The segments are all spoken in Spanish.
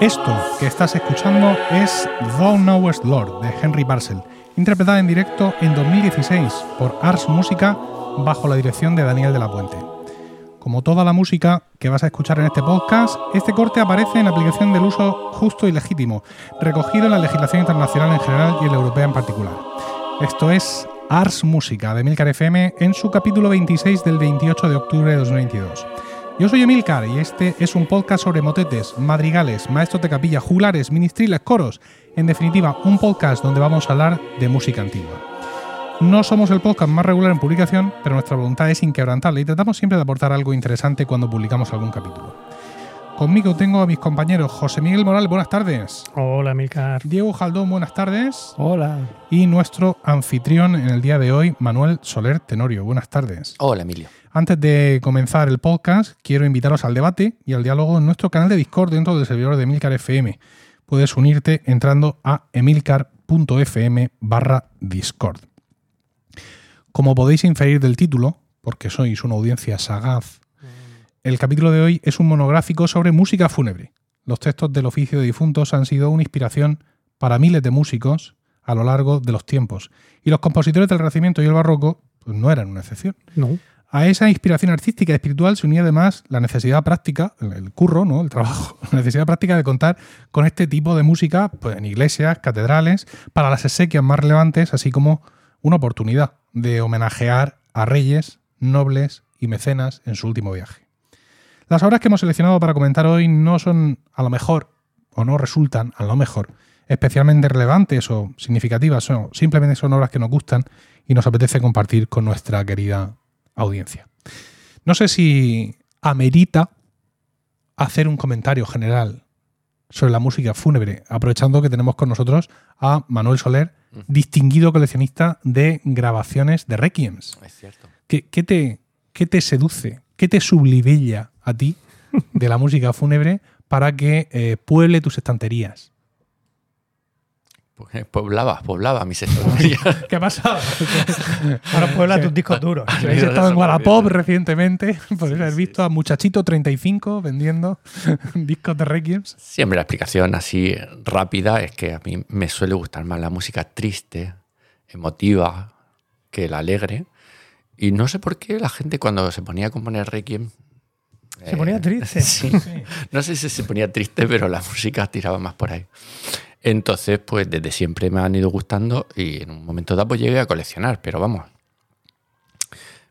Esto que estás escuchando es Thou Knowest Lord de Henry Parcel, interpretada en directo en 2016 por Ars Música bajo la dirección de Daniel de la Puente. Como toda la música que vas a escuchar en este podcast, este corte aparece en aplicación del uso justo y legítimo, recogido en la legislación internacional en general y en la europea en particular. Esto es Ars Música de Milcar FM en su capítulo 26 del 28 de octubre de 2022. Yo soy Emilcar y este es un podcast sobre motetes, madrigales, maestros de capilla, juglares, ministriles, coros. En definitiva, un podcast donde vamos a hablar de música antigua. No somos el podcast más regular en publicación, pero nuestra voluntad es inquebrantable y tratamos siempre de aportar algo interesante cuando publicamos algún capítulo. Conmigo tengo a mis compañeros José Miguel Moral, buenas tardes. Hola, Milcar. Diego Jaldón, buenas tardes. Hola. Y nuestro anfitrión en el día de hoy, Manuel Soler Tenorio, buenas tardes. Hola, Emilio. Antes de comenzar el podcast, quiero invitaros al debate y al diálogo en nuestro canal de Discord dentro del servidor de Emilcar FM. Puedes unirte entrando a emilcar.fm barra Discord. Como podéis inferir del título, porque sois una audiencia sagaz, el capítulo de hoy es un monográfico sobre música fúnebre. Los textos del oficio de difuntos han sido una inspiración para miles de músicos a lo largo de los tiempos, y los compositores del Renacimiento y el Barroco pues, no eran una excepción. No. A esa inspiración artística y espiritual se unía además la necesidad práctica, el, curro, ¿no? el trabajo, la necesidad práctica de contar con este tipo de música pues, en iglesias, catedrales, para las exequias más relevantes, así como una oportunidad de homenajear a reyes, nobles y mecenas en su último viaje. Las obras que hemos seleccionado para comentar hoy no son, a lo mejor, o no resultan, a lo mejor, especialmente relevantes o significativas, o simplemente son obras que nos gustan y nos apetece compartir con nuestra querida audiencia. No sé si amerita hacer un comentario general sobre la música fúnebre, aprovechando que tenemos con nosotros a Manuel Soler, distinguido coleccionista de grabaciones de requiems. Es cierto. ¿Qué, qué te, qué te seduce? ¿Qué te sublivella a ti de la música fúnebre para que eh, pueble tus estanterías? Pues, Poblaba, poblaba mis estanterías. ¿Qué ha pasado? Ahora puebla tus discos duros. Si habéis estado en Wallapop recientemente, podéis haber visto a Muchachito 35 vendiendo discos de requiems. Siempre la explicación así rápida es que a mí me suele gustar más la música triste, emotiva, que la alegre. Y no sé por qué la gente cuando se ponía a componer Requiem... Se ponía triste. Sí. No sé si se ponía triste, pero la música tiraba más por ahí. Entonces, pues desde siempre me han ido gustando y en un momento dado pues llegué a coleccionar, pero vamos.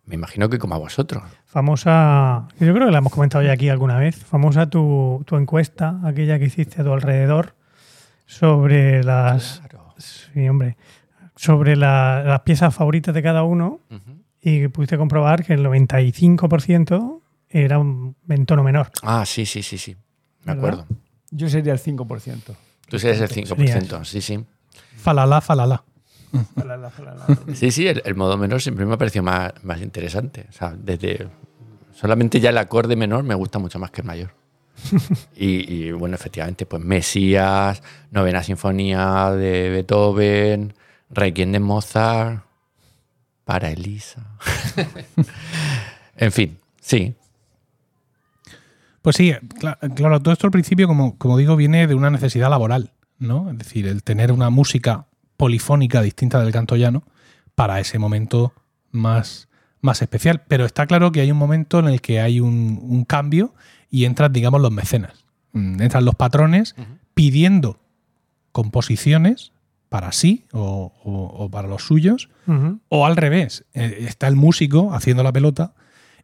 Me imagino que como a vosotros. Famosa, yo creo que la hemos comentado ya aquí alguna vez, famosa tu, tu encuesta, aquella que hiciste a tu alrededor, sobre las, Claro. sí, hombre, sobre la- las piezas favoritas de cada uno Ujú. y pudiste comprobar que el 95% era un, en tono menor. Ah, sí, sí, sí, sí. Me ¿Verdad? acuerdo. Yo sería el 5%. Tú eres el 5%, sí, sí. Falala, falala. Sí, sí, el, el modo menor siempre me ha parecido más, más interesante. O sea, desde. Solamente ya el acorde menor me gusta mucho más que el mayor. y, y, bueno, efectivamente, pues Mesías, Novena Sinfonía de Beethoven, Requiem de Mozart, para Elisa. en fin, sí. Pues sí, cla- claro, todo esto al principio, como, como digo, viene de una necesidad laboral, ¿no? Es decir, el tener una música polifónica distinta del canto llano para ese momento más, más especial. Pero está claro que hay un momento en el que hay un, un cambio y entran, digamos, los mecenas. Mm, Entran los patrones pidiendo composiciones para sí o, o- o para los suyos, o al revés, eh, está el músico haciendo la pelota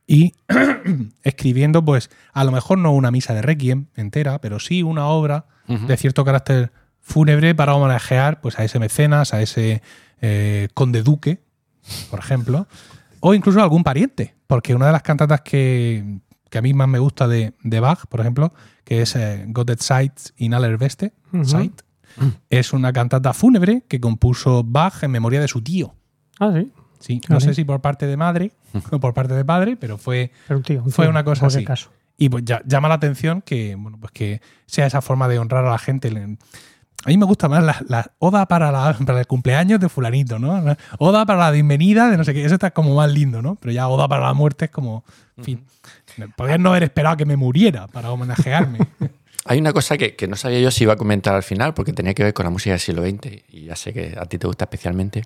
y escribiendo, pues, a lo mejor no una misa de requiem entera, pero sí una obra de cierto carácter fúnebre para homenajear pues, a ese mecenas, a ese eh, conde duque, por ejemplo, o incluso a algún pariente, porque una de las cantatas que, que a mí más me gusta de, de Bach, por ejemplo, que es eh, Zeit in aller Ujú. Zeit, es una cantata fúnebre que compuso Bach en memoria de su tío. Ah, sí. Sí, no Vale. sé si por parte de madre o por parte de padre, pero fue Pero un tío, un Fue tío, una cosa así. caso. y pues ya- llama la atención que bueno pues que sea esa forma de honrar a la gente. A mí me gusta más la, la oda para, la, para el cumpleaños de fulanito, ¿no? La Oda para la bienvenida de no sé qué. Eso está como más lindo, ¿no? Pero ya oda para la muerte es como, en fin, podrían no haber esperado que me muriera para homenajearme. hay una cosa que, que, no sabía yo si iba a comentar al final, porque tenía que ver con la música del siglo XX, y ya sé que a ti te gusta especialmente,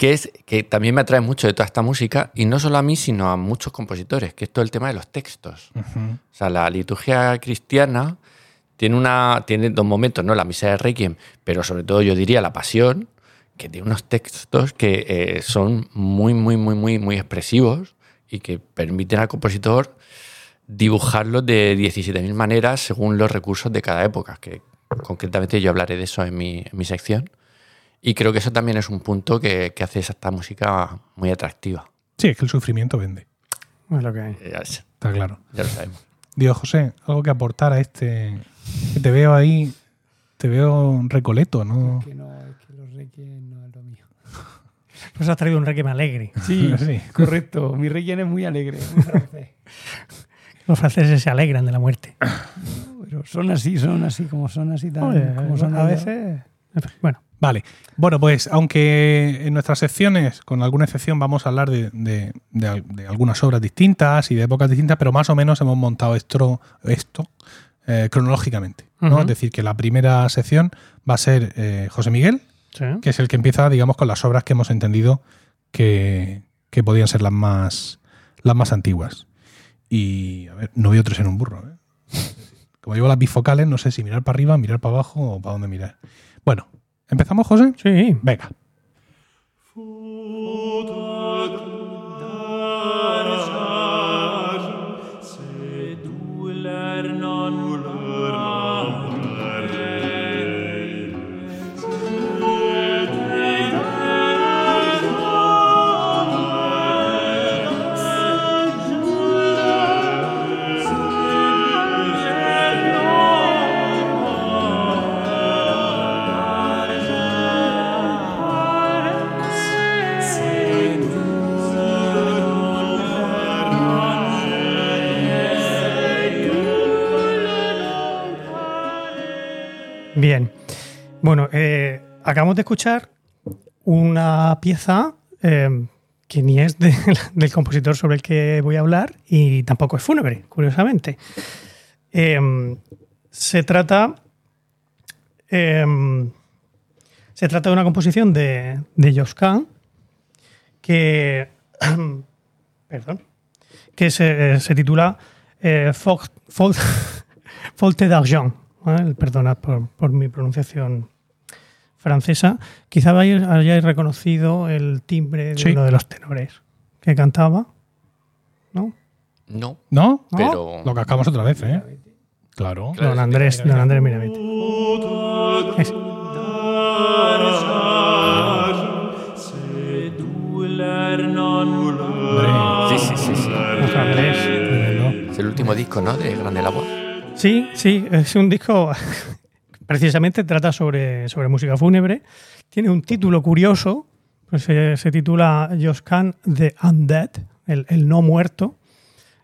que es que también me atrae mucho de toda esta música, y no solo a mí, sino a muchos compositores, que es todo el tema de los textos. Uh -huh. O sea, la liturgia cristiana tiene, una, tiene dos momentos, ¿no? La misa de Requiem, pero sobre todo yo diría la pasión, que tiene unos textos que eh, son muy, muy, muy, muy, muy expresivos y que permiten al compositor dibujarlos de 17.000 maneras según los recursos de cada época, que concretamente yo hablaré de eso en mi, en mi sección. Y creo que eso también es un punto que, que, hace esta música muy atractiva. Sí, es que el sufrimiento vende. Es lo que hay. Eh, Está claro. Ya lo sabemos. Dios José, algo que aportar a este. Que te veo ahí, te veo recoleto, ¿no? Es que, no, es que los requiem no es lo mío. Nos has traído un requiem alegre. Sí, sí. correcto. Mi requiem es muy alegre, muy francés. Los franceses se alegran de la muerte. Pero son así, son así, como son así tan, Oye, como son a veces. Bueno. Vale. Bueno, pues aunque en nuestras secciones, con alguna excepción, vamos a hablar de, de, de, de algunas obras distintas y de épocas distintas, pero más o menos hemos montado esto, esto eh, cronológicamente. ¿no? Uh -huh. Es decir, que la primera sección va a ser eh, José Miguel, sí. que es el que empieza, digamos, con las obras que hemos entendido que, que podían ser las más, las más antiguas. Y, a ver, no veo tres en un burro. ¿eh? Como llevo las bifocales, no sé si mirar para arriba, mirar para abajo o para dónde mirar. Bueno, ¿empezamos, José? Sí. Venga. Bueno, eh, acabamos de escuchar una pieza eh, que ni es de, del compositor sobre el que voy a hablar y tampoco es fúnebre, curiosamente. Eh, se trata. se trata de una composición de, de Josquin que. perdón. Que se, titula Faute, Faute d'argent. ¿vale? Perdonad por, por, mi pronunciación francesa. Quizá hayáis reconocido el timbre de sí. uno de los tenores que cantaba, ¿no? No. ¿No? Pero... Lo cascamos otra vez, ¿eh? Claro. Don Andrés, Don Andrés Miravete. Es. Sí, sí, sí. sí. Andrés. Es el último disco, ¿no? De Grande la Voz. Sí, sí, es un disco precisamente trata sobre, sobre música fúnebre. Tiene un título curioso, pues se, se titula Josquin the Undead, el, el, no muerto.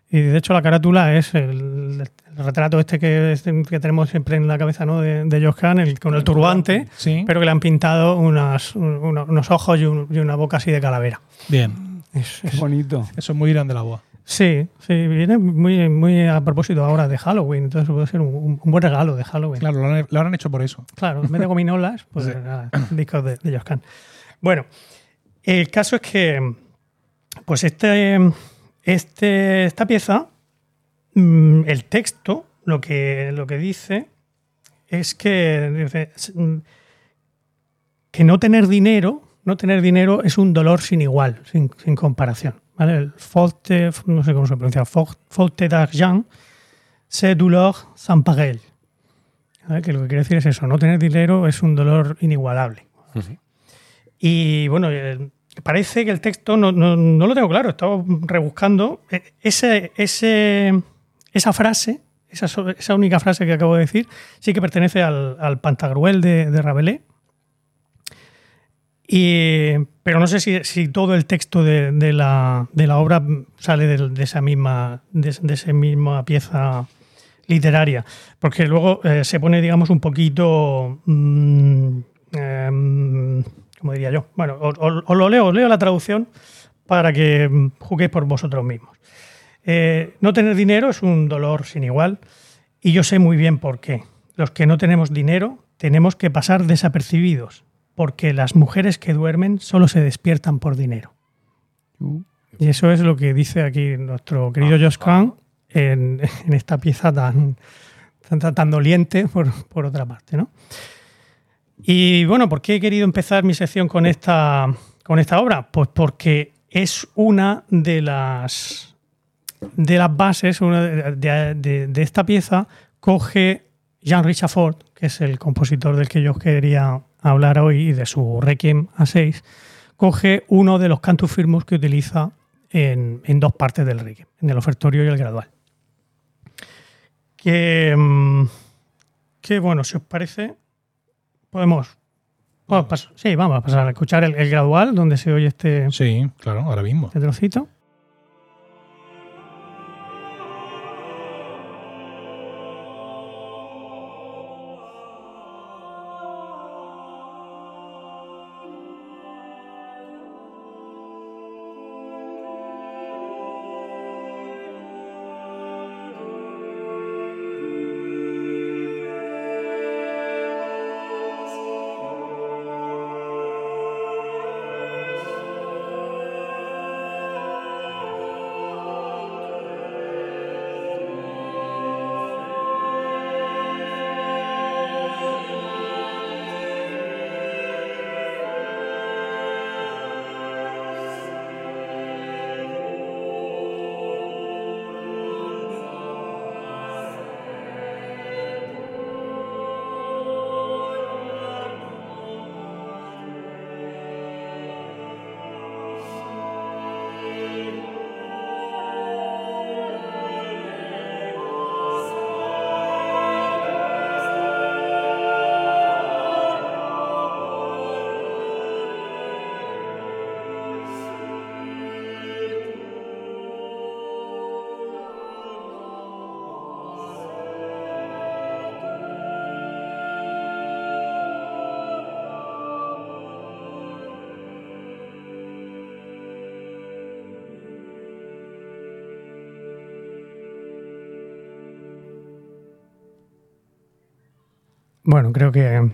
Y de hecho la carátula es el, el retrato este que, este que, tenemos siempre en la cabeza ¿no? de, de Josquin, el, con el turbante, sí. pero que le han pintado unas, unos, unos ojos y, un, y, una boca así de calavera. Bien. Es, es bonito. Eso es muy grande la voz. Sí, sí, viene muy, muy a propósito ahora de Halloween, entonces puede ser un, un buen regalo de Halloween. Claro, lo, lo, habrán hecho por eso. Claro, en vez de gominolas, pues sí. nada, discos de, de Joscan. Bueno, el caso es que, pues este, este, esta pieza, mm, el texto, lo que, lo que dice es que, que no tener dinero, no tener dinero es un dolor sin igual, sin, sin comparación. ¿Vale? El faute, no sé cómo se pronuncia, faute d'argent, c'est douleur sans pareil. ¿vale? Que lo que quiere decir es eso, no tener dinero es un dolor inigualable. Uh -huh. Y bueno, parece que el texto no, no, no, lo tengo claro, estaba rebuscando. Ese, ese, esa frase, esa, esa, única frase que acabo de decir, sí que pertenece al, al Pantagruel de, de Rabelais y, pero no sé si, todo el texto de, de, la, de la, obra sale de, esa misma, de, esa misma pieza literaria, porque luego eh, se pone, digamos, un poquito, mmm, eh, ¿cómo diría yo? Bueno, os, lo leo, os leo la traducción para que juguéis por vosotros mismos. Eh, no tener dinero es un dolor sin igual Y yo sé muy bien por qué. Los que no tenemos dinero tenemos que pasar desapercibidos, porque las mujeres que duermen solo se despiertan por dinero. Y eso es lo que dice aquí nuestro querido Josh Kahn en, en esta pieza tan, tan, tan doliente, por, por otra parte. ¿no? Y bueno, ¿por qué he querido empezar mi sección con esta, con esta obra? Pues porque es una de las, de las bases una de, de- esta pieza, coge Jean Richard Ford, que es el compositor del que yo os hablar hoy y de su Requiem A6, coge uno de los cantus firmus que utiliza en, en dos partes del Requiem, en el ofertorio y el gradual. Que, mm, que bueno, si os parece, podemos... podemos pas- sí, vamos a pasar a escuchar el, el gradual, donde se oye este, Sí, claro, ahora mismo. este trocito. Bueno, creo que,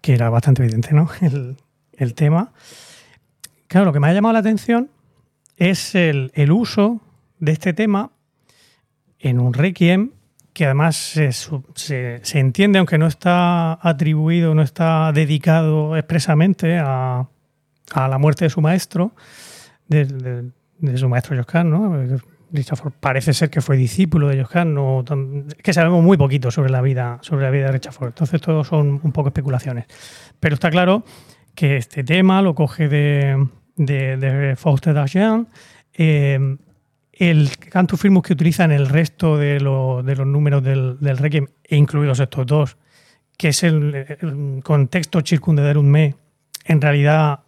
que era bastante evidente, ¿no? El, el tema. Claro, lo que me ha llamado la atención es el, el uso de este tema en un requiem que además se, se- se entiende, aunque no está atribuido, no está dedicado expresamente a, a la muerte de su maestro, de, de- su maestro Josquin, ¿no? Richard parece ser que fue discípulo de Josquin, no que sabemos muy poquito sobre la vida, sobre la vida de Richard Ford, entonces todo son un poco especulaciones. Pero está claro que este tema lo coge de, de, de eh, el cantus firmus que utiliza en el resto de, lo- de los números del, Requiem, e incluidos estos dos, que es el, el contexto circundederum me, en realidad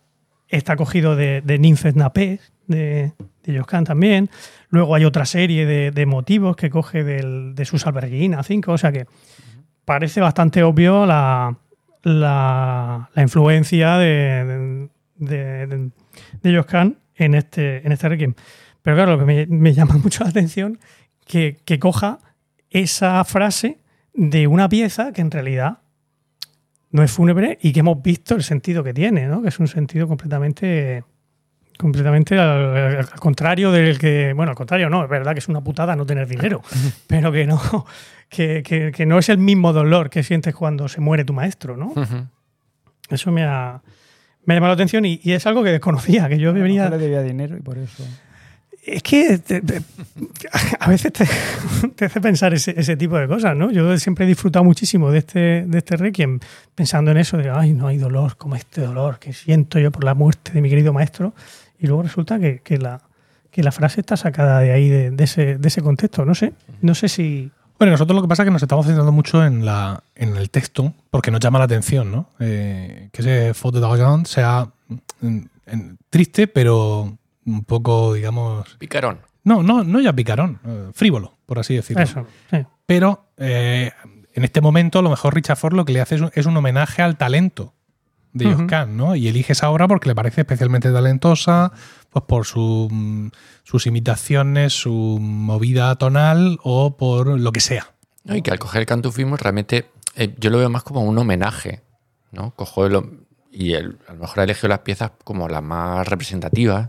está cogido de, de Ninfes Napés, de, de Josquin también. Luego hay otra serie de, motivos que coge del- de sus alberguinas 5, o sea que parece bastante obvio la, la, la influencia de, de, de, en este, en este Requiem. Pero claro, lo que me, me llama mucho la atención que, que coja esa frase de una pieza que en realidad no es fúnebre y que hemos visto el sentido que tiene, ¿no? que es un sentido completamente completamente al, al contrario del que, bueno, al contrario no, es verdad que es una putada no tener dinero, pero que no, que, que- que no es el mismo dolor que sientes cuando se muere tu maestro, ¿no? Eso me ha, me ha llamado la atención y, y es algo que desconocía, que yo venía... le debía dinero y por eso. Es que te- te- a veces te, te hace pensar ese, ese tipo de cosas, ¿no? Yo siempre he disfrutado muchísimo de este, de este Requiem, pensando en eso de, ay, no hay dolor como este dolor que siento yo por la muerte de mi querido maestro. Y luego resulta que, que la, que la frase está sacada de ahí, de, de ese, de ese contexto. No sé, no sé si... Bueno, nosotros lo que pasa es que nos estamos centrando mucho en, la, en el texto porque nos llama la atención, ¿no? Eh, que ese Faute d'Argent sea mm, en- triste, pero un poco, digamos. Picarón. No, no, no ya picarón, eh, frívolo, por así decirlo. Eso, sí. Pero eh, en este momento, a lo mejor Richard Ford lo que le hace es un, es un homenaje al talento de Ujú. Josquin, ¿no? Y elige esa obra porque le parece especialmente talentosa, pues por su, mm, sus imitaciones, su movida tonal o por lo que sea. No, y que al coger el cantufismo realmente eh, yo lo veo más como un homenaje, ¿no? Cojo el- y el- a lo mejor ha elegido las piezas como las más representativas.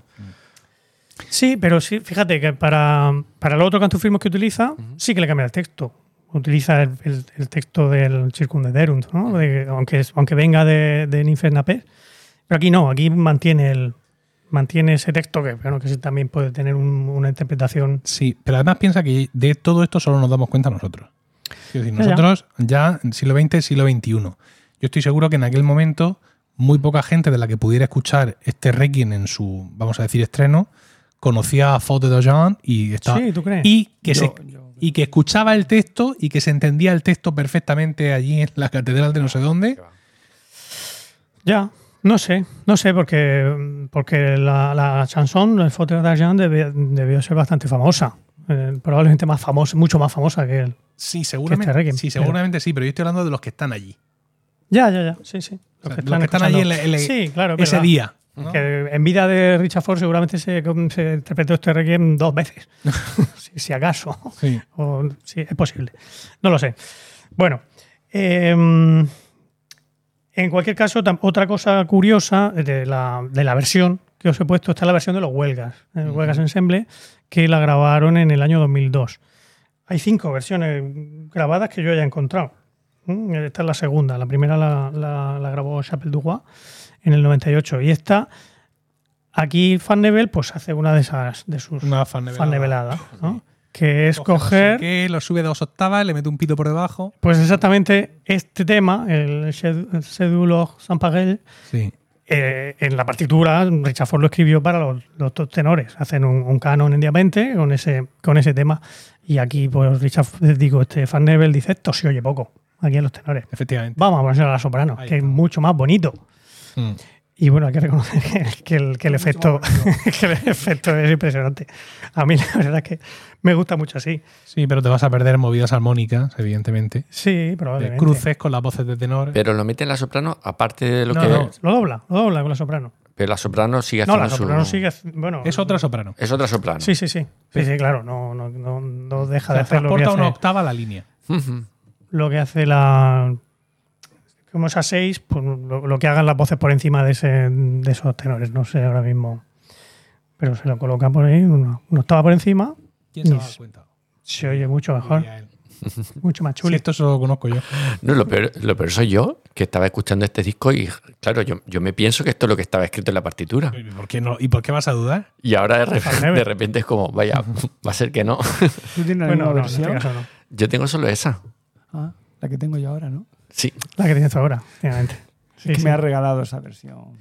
Sí, pero sí, fíjate que para, para los otros cantufismos que utiliza, sí que le cambia el texto. Utiliza el, el- el texto del Circumdederunt, ¿no? De- aunque, es- aunque venga de, de Ninfernapé. Pero aquí no, aquí mantiene el mantiene ese texto que, bueno, que sí también puede tener un- una interpretación. Sí, pero además piensa que de todo esto solo nos damos cuenta nosotros. Quiero decir, nosotros ya en siglo XX, siglo XXI. Yo estoy seguro que en aquel momento muy poca gente de la que pudiera escuchar este Requiem en su, vamos a decir, estreno, conocía a Faute de Jean y estaba Sí, ¿tú crees? y que Yo- se yo- y que escuchaba el texto y que se entendía el texto perfectamente allí en la catedral de no sé dónde. Ya, no sé, no sé, porque, porque la, la chanson, el Faute d'Argent, debió, debió ser bastante famosa. Eh, probablemente más famosa, mucho más famosa que él. Sí, seguramente, este Requiem, sí, pero- seguramente sí, pero yo estoy hablando de los que están allí. Ya, ya, ya, sí, sí. O sea, los que están allí en la- sí, claro, es Ese verdad. día. ¿No? Que en vida de Richard Ford seguramente se, se interpretó este Requiem dos veces, si, si acaso. Sí. O, sí, es posible. No lo sé. Bueno, eh, en cualquier caso, otra cosa curiosa de la, de la versión que os he puesto está la versión de los Huelgas, el Huelgas Ensemble, que la grabaron en el año 2002. Hay cinco versiones grabadas que yo haya encontrado. Mm, Esta es la segunda. La primera la, la- la grabó Chapelle du Roi en el 98. Y esta, aquí Fan Nebel, pues hace una de esas de sus Una fan fan neveladas, ¿no? Que es Coge coger, qué, lo sube dos octavas, le mete un pito por debajo. pues exactamente este tema, el Cédulo San Paguel, Sí. eh, en la partitura, Richard Ford lo escribió para los, los dos tenores. Hacen un, un canon en diamante con ese, con ese tema. Y aquí, pues, Richard, digo, este Fan Nebel dice, esto se oye poco, aquí en los tenores. Efectivamente. Vamos a ponerse a la soprano, Ahí que es mucho más bonito. Mm. Y bueno, hay que reconocer que, que el, que el efecto, que el efecto es impresionante. A mí la verdad es que me gusta mucho así. Sí, pero te vas a perder movidas armónicas, evidentemente. Sí, De probablemente. cruces con las voces de tenor. Pero lo mete en la soprano, aparte de lo No, que. no. Lo dobla, lo dobla con la soprano. Pero la soprano sigue No, haciendo la soprano su. sigue. Bueno, es otra soprano. Es otra soprano. Sí, sí, sí. Sí, sí, claro. No, no, no, no deja O de sea, hacer lo que hace, una octava la línea. Lo que hace la. Como es a 6, pues lo, lo que hagan las voces por encima de, ese, de esos tenores. No sé ahora mismo. Pero se lo coloca por ahí, una, una octava por encima. ¿Quién se va a dar cuenta? Se oye mucho mejor, mucho más Sí, chulo. esto solo lo conozco yo. No, lo peor, lo peor soy yo, que estaba escuchando este disco y, claro, yo, yo me pienso que esto es lo que estaba escrito en la partitura. ¿Y por qué, no? ¿Y por qué vas a dudar? Y ahora de, re- Farnever. de repente es como, vaya, va a ser que no. No. Yo tengo solo esa. Ah, la que tengo yo ahora, ¿no? Sí. La que tienes ahora, efectivamente. Sí, que sí. me ha regalado esa versión.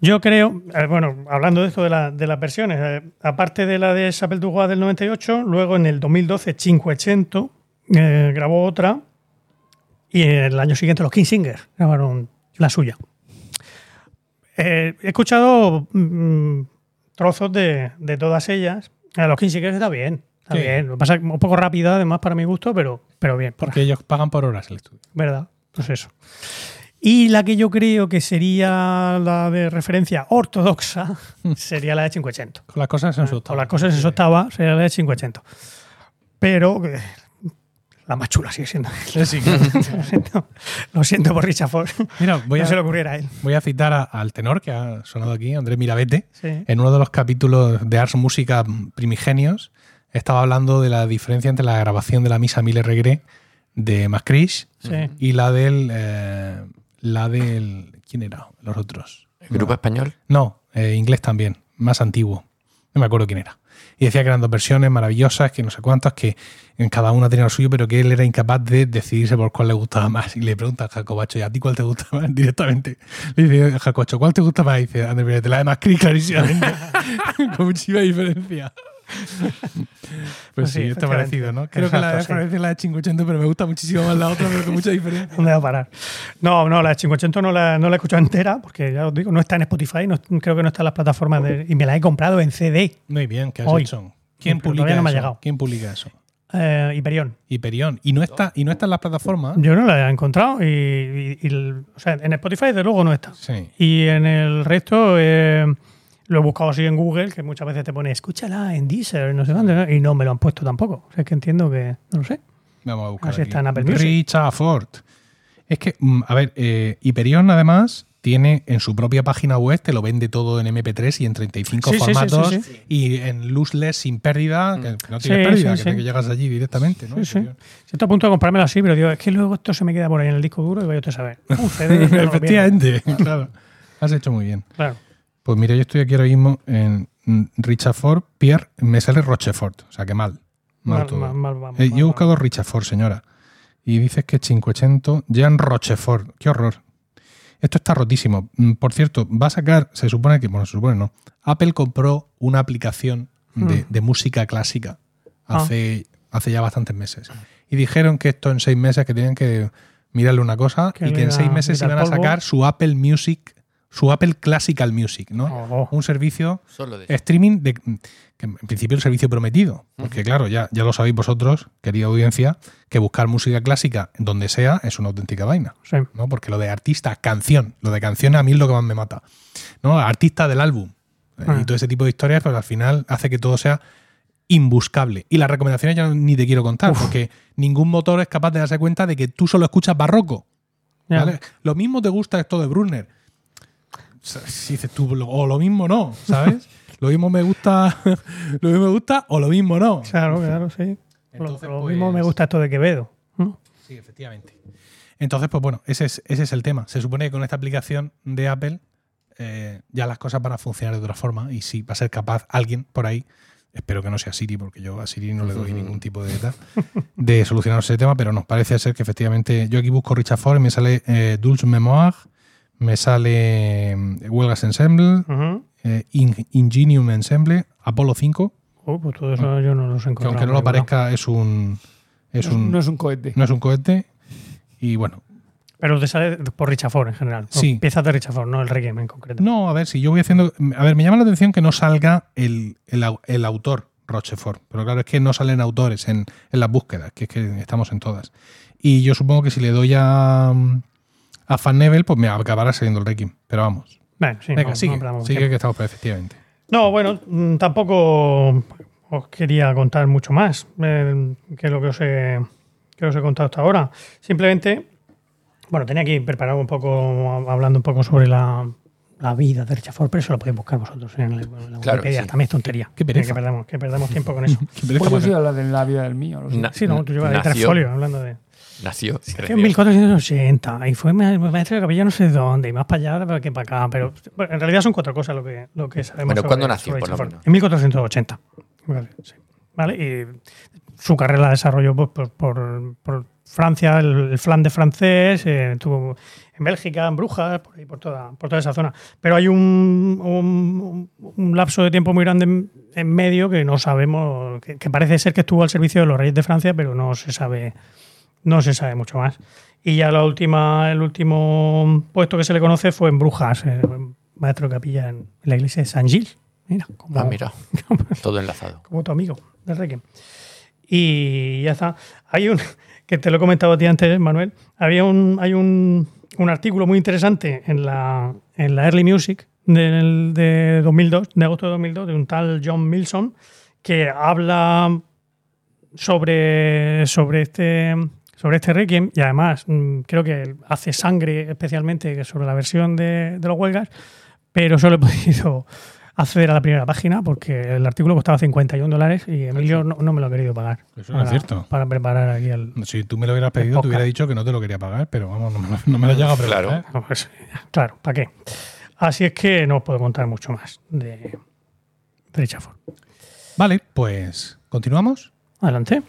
Yo creo, eh, bueno, hablando de esto de, la- de las versiones, eh, aparte de la de Chapelle du Roi del 98, luego en el 2012 500 eh, grabó otra y el año siguiente los King Singers grabaron la suya. Eh, he escuchado mm, trozos de, de todas ellas. A los King Singers está bien, está Sí. bien. Lo que pasa es un poco rápida además para mi gusto, pero, pero bien. Porque ellos pagan por horas el estudio. ¿Verdad? Pues eso. Y la que yo creo que sería la de referencia ortodoxa sería la de 580. Con las cosas en su Con octava. las cosas en su octava sería la de 580. Pero eh, la más chula sigue siendo. Sí, sí, claro. lo, siento, lo siento por Richard Ford. Mira, voy no se le a, ocurriera a él. voy a citar a- al tenor que ha sonado aquí, Andrés Mirabete, Sí. en uno de los capítulos de Ars Música Primigenios. Estaba hablando de la diferencia entre la grabación de la misa Mille Regret de Macris Sí. y la del. eh, la del. ¿Quién era? Los otros. Grupo español. No, eh, inglés también, más antiguo. No me acuerdo quién era. Y decía que eran dos versiones maravillosas, que no sé cuántas, que en cada una tenía lo suyo, pero que él era incapaz de decidirse por cuál le gustaba más. Y le pregunta a Jacobacho, ¿y a ti cuál te gusta más? Directamente. Le dice a Jacobacho, ¿cuál te gusta más? Y dice, Andrés Mirete, la de más clarísimamente. Con muchísima diferencia. Pues sí, Sí, está parecido, ¿no? Creo que la de sí. es la de 580, pero me gusta muchísimo más la otra, pero con mucha diferencia. ¿Dónde va a parar? No, no, la de 580 no la, no la he escuchado entera, porque ya os digo, no está en Spotify, no, creo que no está en las plataformas de, y me la he comprado en CD. Muy bien, ¿qué has Hoy. hecho? ¿Quién Pero publica no me ha eso? llegado. ¿Quién publica eso? Eh, Hyperion. Hyperion. Y no está, y no está en las plataformas. Yo no la he encontrado y, y- y el- o sea, en Spotify desde luego no está. Sí. Y en el resto eh, lo he buscado así en Google, que muchas veces te pone escúchala en Deezer, no sé dónde, y no me lo han puesto tampoco. O sea, es que entiendo que, no lo sé. Vamos a buscar. Así aquí. está en Apple Music. Richard Ford. Es que, mm, a ver, eh, Hyperion además tiene en su propia página web, te lo vende todo en MP3 y en 35 Sí, formatos sí, sí. y en lossless sin pérdida, que que no tienes Sí, pérdida, que, que llegas allí directamente. ¿no? Sí, estoy a punto de comprármelo así, pero digo, es que luego esto se me queda por ahí en el disco duro y vaya a saber. Un CD, no. Efectivamente, claro. Has hecho muy bien. Claro. Pues mira, yo estoy aquí ahora mismo en Richard Ford, Pierre, me sale Rochefort, o sea que mal. Mal, Mal, todo. mal, mal, vamos, Eh, yo he buscado Richard Ford, señora. Y dices que 580, Jean Rochefort. Qué horror. Esto está rotísimo. Mm, Por cierto, va a sacar, se supone que, bueno, se supone no. Apple compró una aplicación de, Hmm. de música clásica Ah. hace, hace ya bastantes meses. Y dijeron que esto en seis meses que tenían que mirarle una cosa Que y que en seis meses iban a sacar su Apple Music, su Apple Classical Music, ¿no? Oh, Un servicio Solo de streaming de que en principio el servicio prometido porque claro ya, ya lo sabéis vosotros querida audiencia que buscar música clásica en donde sea es una auténtica vaina sí. no porque lo de artista canción lo de canción a mí es lo que más me mata no artista del álbum eh, Ah. y todo ese tipo de historias pues al final hace que todo sea imbuscable y las recomendaciones ya ni te quiero contar porque ningún motor es capaz de darse cuenta de que tú solo escuchas barroco. Lo mismo te gusta esto de Brunner. Si dices tú, o lo mismo no, ¿sabes? Lo mismo me gusta, lo mismo me gusta o lo mismo no. Claro, claro, sí. Entonces, lo, lo pues- mismo me gusta esto de Quevedo. ¿no? Sí, efectivamente. Entonces, pues bueno, ese es, ese es el tema. Se supone que con esta aplicación de Apple eh, ya las cosas van a funcionar de otra forma y sí va a ser capaz alguien por ahí, espero que no sea Siri, porque yo a Siri no le doy ningún tipo de tal, de solucionar ese tema, pero nos parece ser que efectivamente yo aquí busco Richard Ford y me sale eh, Dulce Memoir, me sale eh, Huelgas Ensemble, eh, In- Ingenium Ensemble, Apolo 5, Oh, pues todo eso yo no los he que aunque no lo parezca es un... Es no, es- un no es un cohete. no es un cohete y bueno, Pero te sale por Richard Ford en general. por Sí. Piezas de Richard Ford, no el Requiem en concreto. No, a ver, si yo voy haciendo. A ver, me llama la atención que no salga el, el el autor Rochefort. Pero claro, es que no salen autores en, en las búsquedas, que es que estamos en todas. Y yo supongo que si le doy a, a Fannevel, pues me acabará saliendo el Requiem. Pero vamos. Bueno, sí, Venga, no- sigue. no perdamos sigue que estamos, efectivamente. No, bueno, mm, tampoco os quería contar mucho más eh, que lo que os, he, que os he contado hasta ahora. Simplemente, bueno, tenía aquí preparado un poco, hablando un poco sobre la, la vida de Richard Ford, pero eso lo podéis buscar vosotros en, el- en la Claro, Wikipedia. sí. También es tontería. Qué pereza. Que perdemos, que perdemos tiempo con eso. Qué pereza Pues yo sí habla de la vida del mío. lo sé. Na- Sí, no, tú llevas tres folios hablando de... Nació. En 1480 y fue ma- maestro de capilla no sé dónde y más para allá que para acá pero bueno, en realidad son cuatro cosas lo que, lo que sabemos Bueno, ¿cuándo nació, por lo Richard menos? En 1480 Vale, sí. ¿Vale? y su carrera la desarrolló pues, por, por- por Francia el, el Flandes francés eh, estuvo en Bélgica en Brujas por ahí por toda, por toda esa zona pero hay un, un, un lapso de tiempo muy grande en, en medio que no sabemos que, que parece ser que estuvo al servicio de los reyes de Francia pero no se sabe no se sabe mucho más. Y ya la última, el último puesto que se le conoce fue en Brujas, eh, maestro de capilla en la iglesia de San Gil. Mira, como, Ah, mira. Todo enlazado. como tu amigo del Requiem. Y ya está. Hay un, que te lo he comentado a ti antes, Manuel, había un, hay un, un artículo muy interesante en la, en la Early Music del, de 2002, de agosto de 2002, de un tal John Milson, que habla sobre, sobre este sobre este Requiem y además mm, creo que hace sangre especialmente sobre la versión de, de los huelgas, pero solo he podido acceder a la primera página porque el artículo costaba 51 dólares y Emilio no, no me lo ha querido pagar. Eso no es cierto. Para preparar aquí el... Si tú me lo hubieras pedido, te hubiera dicho que no te lo quería pagar, pero vamos, no me, lo- no me lo llega a preguntar. Claro. ¿eh? No, pues, claro, ¿para qué? Así es que no os puedo contar mucho más de, de. Vale, pues continuamos. Adelante.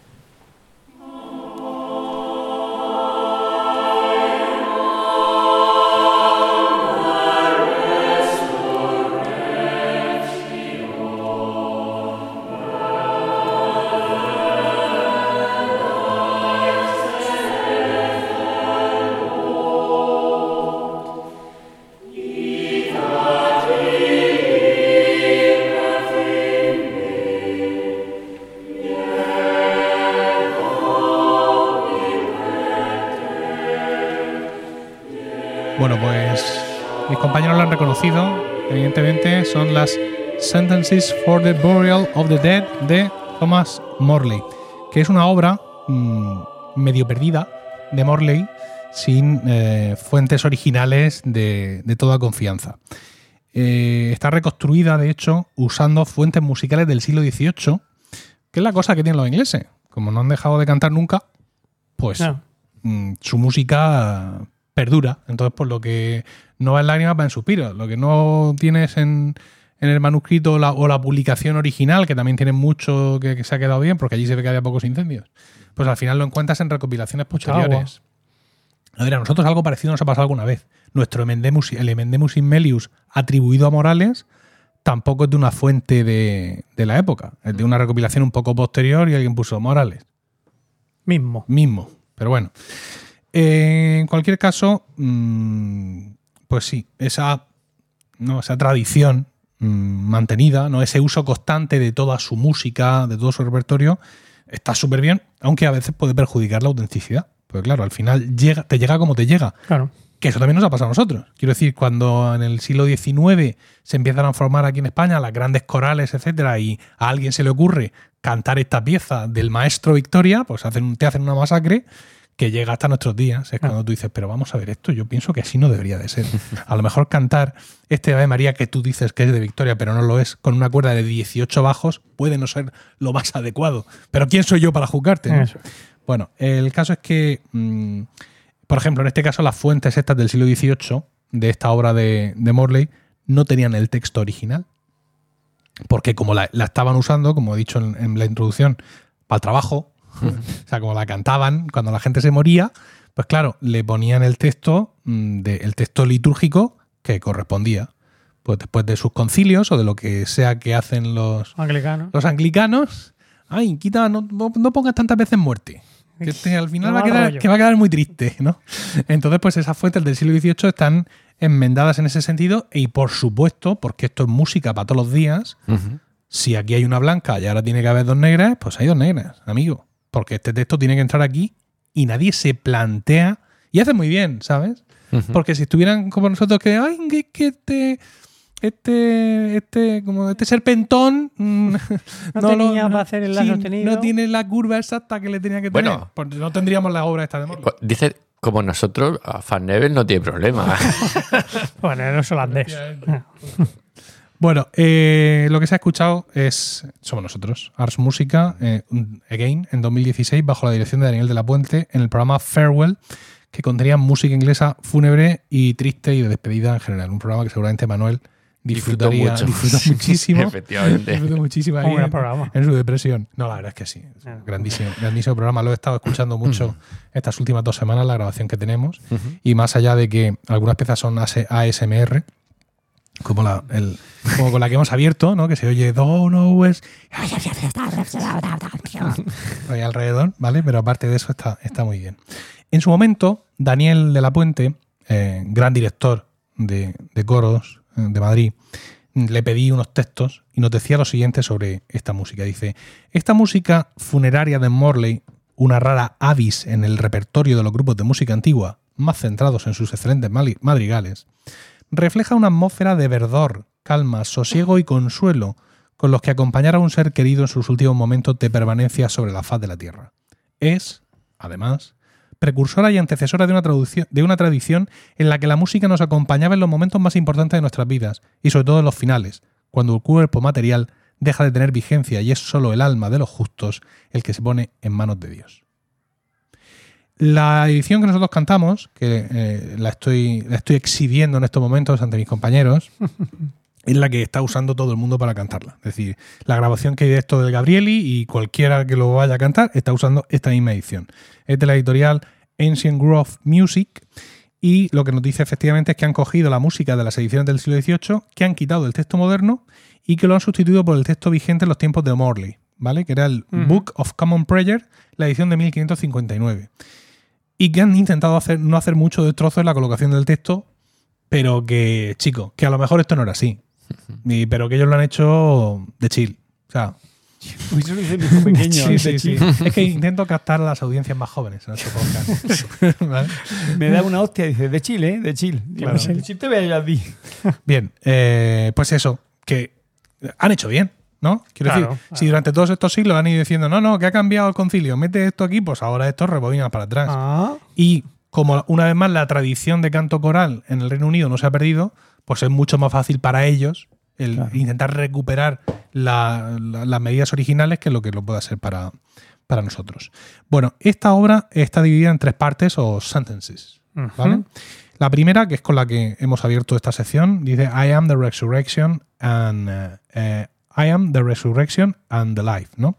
For the Burial of the Dead de Thomas Morley, que es una obra mm, medio perdida de Morley sin eh, fuentes originales de, de toda confianza. Eh, está reconstruida, de hecho, usando fuentes musicales del siglo XVIII, que es la cosa que tienen los ingleses. Como no han dejado de cantar nunca, pues No. mm, su música perdura. Entonces, por lo que no va en lágrimas, va en suspiros. Lo que no tienes en, en el manuscrito o la, o la publicación original, que también tiene mucho que, que se ha quedado bien, porque allí se ve que había pocos incendios, pues al final lo encuentras en recopilaciones posteriores. A ver, a nosotros algo parecido nos ha pasado alguna vez. Nuestro Emendemus, el Emendemus Immelius atribuido a Morales tampoco es de una fuente de, de la época. Es de una recopilación un poco posterior y alguien puso Morales Mismo. mismo. Pero bueno. Eh, en cualquier caso, mm, pues sí, esa, no, esa tradición mantenida, ¿no? ese uso constante de toda su música, de todo su repertorio, está súper bien, aunque a veces puede perjudicar la autenticidad. Pues claro, al final llega, te llega como te llega. Claro. Que eso también nos ha pasado a nosotros. Quiero decir, cuando en el siglo XIX se empiezan a formar aquí en España las grandes corales, etcétera, y a alguien se le ocurre cantar esta pieza del maestro Victoria, pues hacen, te hacen una masacre que llega hasta nuestros días. Es cuando tú dices, pero vamos a ver esto, yo pienso que así no debería de ser. A lo mejor cantar este Ave María que tú dices que es de Victoria, pero no lo es, con una cuerda de 18 bajos, puede no ser lo más adecuado. Pero ¿quién soy yo para juzgarte? no? Bueno, el caso es que, mm, por ejemplo, en este caso las fuentes estas del siglo XVIII, de esta obra de, de Morley, no tenían el texto original. Porque como la, la estaban usando, como he dicho en, en la introducción, para el trabajo, o sea, como la cantaban cuando la gente se moría, pues claro, le ponían el texto, mm, de, el texto litúrgico que correspondía. Pues después de sus concilios o de lo que sea que hacen los, Anglicano. los anglicanos, ay, quita, no, no- pongas tantas veces muerte. Que este al final No va a, quedar, que va a quedar muy triste, ¿no? Entonces, pues esas fuentes del siglo XVIII están enmendadas en ese sentido y por supuesto, porque esto es música para todos los días, si aquí hay una blanca y ahora tiene que haber dos negras, pues hay dos negras, amigo. Porque este texto tiene que entrar aquí y nadie se plantea. Y hace muy bien, ¿sabes? Porque si estuvieran como nosotros que, ay, que, que este, este, este, como este serpentón mm, No lo- tenía para hacer el la sostenido. no tiene la curva exacta que le tenía que Bueno. tener. Pues no tendríamos la obra esta de Morley. Co- Dice, como nosotros, a Van Nevel no tiene problema. Bueno, no es holandés. Bueno, eh, lo que se ha escuchado es somos nosotros, Ars Música, eh, Again, en 2016, bajo la dirección de Daniel de la Puente, en el programa Farewell, que contenía música inglesa fúnebre y triste y de despedida en general. Un programa que seguramente Manuel disfrutaría, mucho. disfrutó muchísimo. Efectivamente. Disfrutó muchísimo ahí Un gran en- programa. en su depresión. No, la verdad es que sí. Es Ah. grandísimo, grandísimo programa. Lo he estado escuchando mucho estas últimas dos semanas, la grabación que tenemos. Y más allá de que algunas piezas son AS ASMR, como la, el- como con la que hemos abierto, ¿no? Que se oye Don't ahí alrededor, ¿vale? Pero aparte de eso está, está muy bien. En su momento, Daniel de la Puente, eh, gran director de, de coros eh, de Madrid, le pedí unos textos y nos decía lo siguiente sobre esta música. Dice, esta música funeraria de Morley, una rara avis en el repertorio de los grupos de música antigua, más centrados en sus excelentes madrigales, refleja una atmósfera de verdor, calma, sosiego y consuelo con los que acompañar a un ser querido en sus últimos momentos de permanencia sobre la faz de la tierra. Es, además, precursora y antecesora de una, de una tradición en la que la música nos acompañaba en los momentos más importantes de nuestras vidas y sobre todo en los finales, cuando el cuerpo material deja de tener vigencia y es solo el alma de los justos el que se pone en manos de Dios. La edición que nosotros cantamos, que eh, la, estoy, la estoy exhibiendo en estos momentos ante mis compañeros, es la que está usando todo el mundo para cantarla. Es decir, la grabación que hay de esto del Gabrieli y cualquiera que lo vaya a cantar está usando esta misma edición. Es de la editorial Ancient Grove Music y lo que nos dice efectivamente es que han cogido la música de las ediciones del siglo XVIII, que han quitado el texto moderno y que lo han sustituido por el texto vigente en los tiempos de Morley, ¿vale? Que era el. Book of Common Prayer, la edición de 1559. Y que han intentado hacer, no hacer mucho destrozo en la colocación del texto, pero que, chico, que a lo mejor esto no era así. Y- pero que ellos lo han hecho de chill. O sea, Uy, eso lo dice mi hijo pequeño. sí, sí, sí. Es que intento captar a las audiencias más jóvenes en este podcast. ¿Vale? Me da una hostia y dice, de Chile, ¿eh? De Chile. Claro. De Chile te veo yo a ti. Bien, eh, pues eso, que han hecho bien. ¿No? Quiero Claro, decir, claro. si durante todos estos siglos han ido diciendo, no, no, que ha cambiado el concilio, mete esto aquí, pues ahora esto rebobina para atrás. Ah, Y como una vez más la tradición de canto coral en el Reino Unido no se ha perdido, pues es mucho más fácil para ellos el Claro. intentar recuperar la- la- las medidas originales que lo que lo pueda ser para, para nosotros. Bueno, esta obra está dividida en tres partes o sentences. La primera, que es con la que hemos abierto esta sección, dice I am the resurrection and eh, eh, I am the resurrection and the life, ¿no?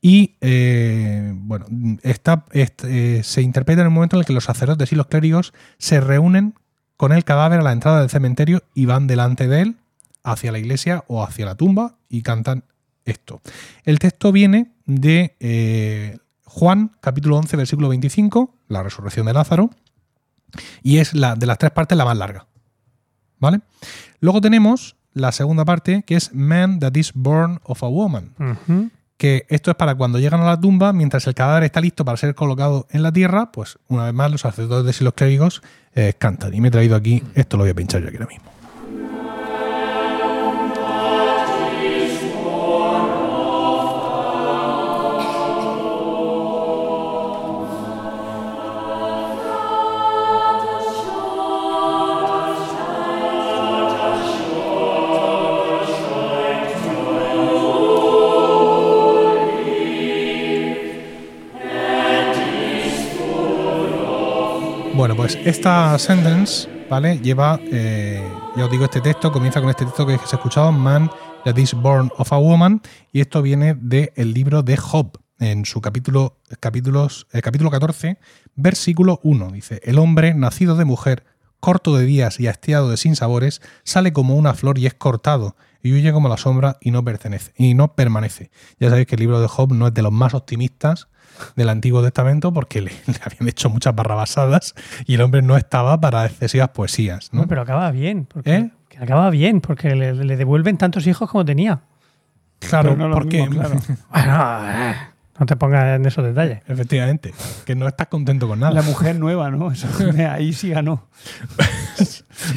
Y eh, bueno, eh, se interpreta en el momento en el que los sacerdotes y los clérigos se reúnen con el cadáver a la entrada del cementerio y van delante de él hacia la iglesia o hacia la tumba y cantan esto. El texto viene de eh, Juan, capítulo 11, versículo 25, la resurrección de Lázaro, y es la de las tres partes la más larga. ¿Vale? Luego tenemos la segunda parte, que es Man that is born of a woman, que esto es para cuando llegan a la tumba, mientras el cadáver está listo para ser colocado en la tierra, pues una vez más los sacerdotes y los clérigos eh, cantan. Y me he traído aquí, esto lo voy a pinchar yo aquí ahora mismo. Pues esta sentence, ¿vale? Lleva, eh, ya os digo, este texto, comienza con este texto que se ha escuchado, Man that is born of a woman, y esto viene del libro de Job, en su capítulo, capítulos, eh, capítulo 14, versículo 1. Dice, el hombre nacido de mujer, corto de días y hastiado de sinsabores, sale como una flor y es cortado, y huye como la sombra y no pertenece, y no permanece. Ya sabéis que el libro de Job no es de los más optimistas del Antiguo Testamento porque le, le habían hecho muchas barrabasadas y el hombre no estaba para excesivas poesías. ¿no? No, pero acaba bien. Porque, ¿Eh? que acaba bien, porque le, le devuelven tantos hijos como tenía. claro, no porque mismo, claro. Bueno, eh, no te pongas en esos detalles. efectivamente, que no estás contento con nada. La mujer nueva, ¿no? Eso, ahí sí ganó.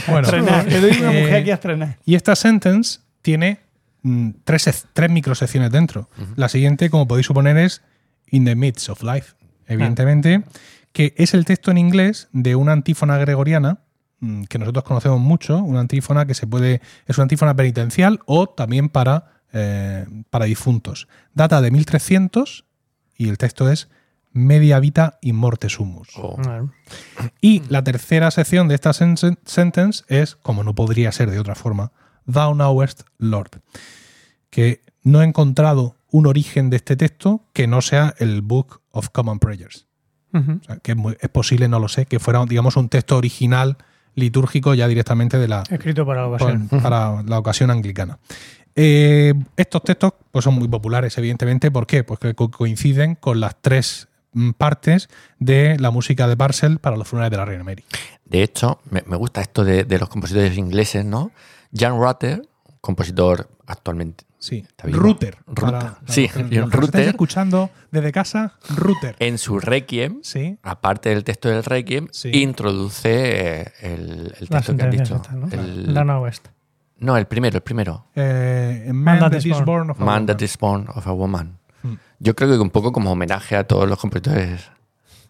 Bueno. Le doy una eh, mujer aquí a estrenar. Y esta sentence tiene mm, tres, tres microsecciones dentro. La siguiente, como podéis suponer, es In the Midst of Life, evidentemente, que es el texto en inglés de una antífona gregoriana mm, que nosotros conocemos mucho, una antífona que se puede, es una antífona penitencial o también para, eh, para difuntos. Data de 1300 y el texto es Media vita in morte sumus. O- Bueno, Y la tercera sección de esta sen- sentence es, como no podría ser de otra forma, Thou knowest, Lord. Que no he encontrado un origen de este texto que no sea el Book of Common Prayers. ujú. O sea, que es, muy- es posible, no lo sé, que fuera, digamos, un texto original litúrgico ya directamente de la, Escrito para la ocasión. por- para la ocasión anglicana. Eh, estos textos pues, son muy populares, evidentemente. ¿Por qué? Pues que co- coinciden con las tres mm, partes de la música de Parcel para los funerales de la Reina Mary. De hecho, me, me gusta esto de, de los compositores ingleses, ¿no? Jan Rutter, compositor actualmente. Sí, Está vivo. Router. Router. para- Sí, para un nos estáis router. escuchando desde casa, router. En su Requiem, Sí, aparte del texto del Requiem, Sí. introduce eh, el, texto que has dicho. estas, ¿no? El- Lana West. no, el primero, el primero. eh, Man, that that is is born of a Man woman. that is born of a woman. Hmm. Yo creo que un poco como homenaje a todos los compositores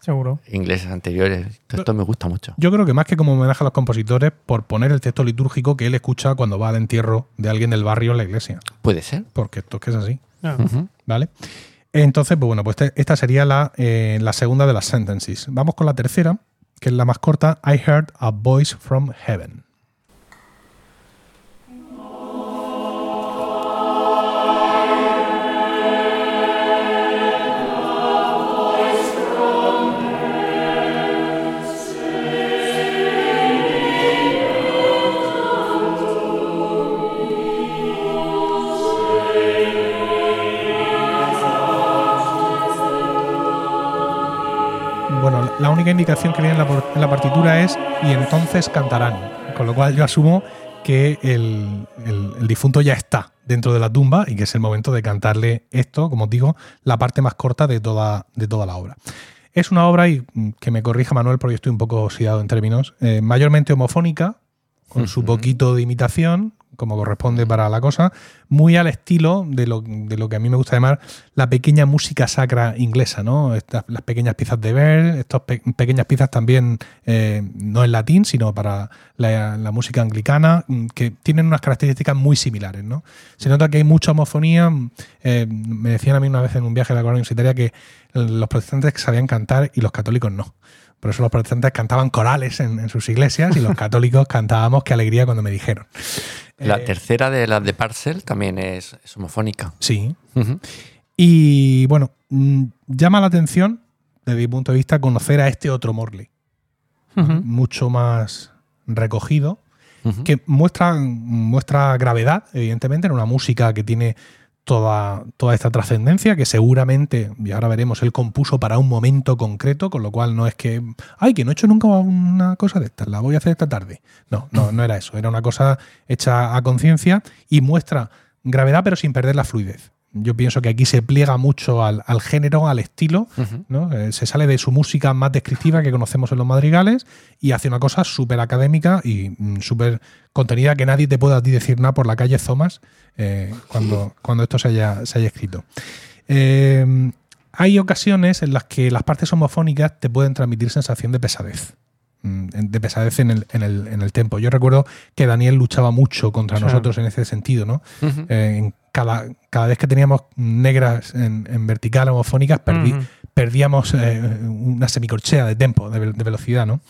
Seguro. ingleses anteriores. Todo esto me gusta mucho. Yo creo que más que como homenaje a los compositores, por poner el texto litúrgico que él escucha cuando va al entierro de alguien del barrio en la iglesia. Puede ser. Porque esto es que es así. Ah. ¿Vale? Entonces, pues bueno, pues este- esta sería la, eh, la segunda de las sentences. Vamos con la tercera, que es la más corta. I heard a voice from heaven. La única indicación que viene en la, por- en la partitura es y entonces cantarán. Con lo cual yo asumo que el, el- el difunto ya está dentro de la tumba y que es el momento de cantarle esto, como os digo, la parte más corta de toda, de toda la obra. Es una obra, y mm, que me corrija Manuel porque yo estoy un poco oxidado en términos, eh, mayormente homofónica, con su poquito de imitación, como corresponde para la cosa, muy al estilo de lo, de lo que a mí me gusta llamar la pequeña música sacra inglesa, ¿no? Estas, las pequeñas piezas de Bell, estas pequeñas piezas también, eh, no en latín, sino para la, música anglicana, mm, que tienen unas características muy similares, ¿no? Se nota que hay mucha homofonía. Eh, me decían a mí una vez en un viaje a la corona universitaria que los protestantes sabían cantar y los católicos no. Por eso los protestantes cantaban corales en, sus iglesias y los católicos cantábamos qué alegría cuando me dijeron. La eh, tercera de las de Parcel también es, homofónica. Sí. Y bueno, mm, llama la atención, desde mi punto de vista, conocer a este otro Morley. Mucho más recogido, que muestra, muestra gravedad, evidentemente, en una música que tiene toda, toda esta trascendencia que seguramente, y ahora veremos, él compuso para un momento concreto, con lo cual no es que, ay, que no he hecho nunca una cosa de estas, la voy a hacer esta tarde. No, no, no era eso, era una cosa hecha a conciencia y muestra gravedad pero sin perder la fluidez. Yo pienso que aquí se pliega mucho al, género, al estilo, ¿no? Eh, se sale de su música más descriptiva que conocemos en los madrigales y hace una cosa súper académica y mm, súper contenida que nadie te pueda decir nada por la calle Zomas eh, cuando, cuando esto se haya, se haya escrito. Eh, hay ocasiones en las que las partes homofónicas te pueden transmitir sensación de pesadez. Mm, de pesadez en el, en el, en el tempo. Yo recuerdo que Daniel luchaba mucho contra nosotros en ese sentido, ¿no? Eh, cada, cada, vez que teníamos negras en, vertical homofónicas, perdíamos eh, una semicorchea de tempo, de, velocidad, ¿no?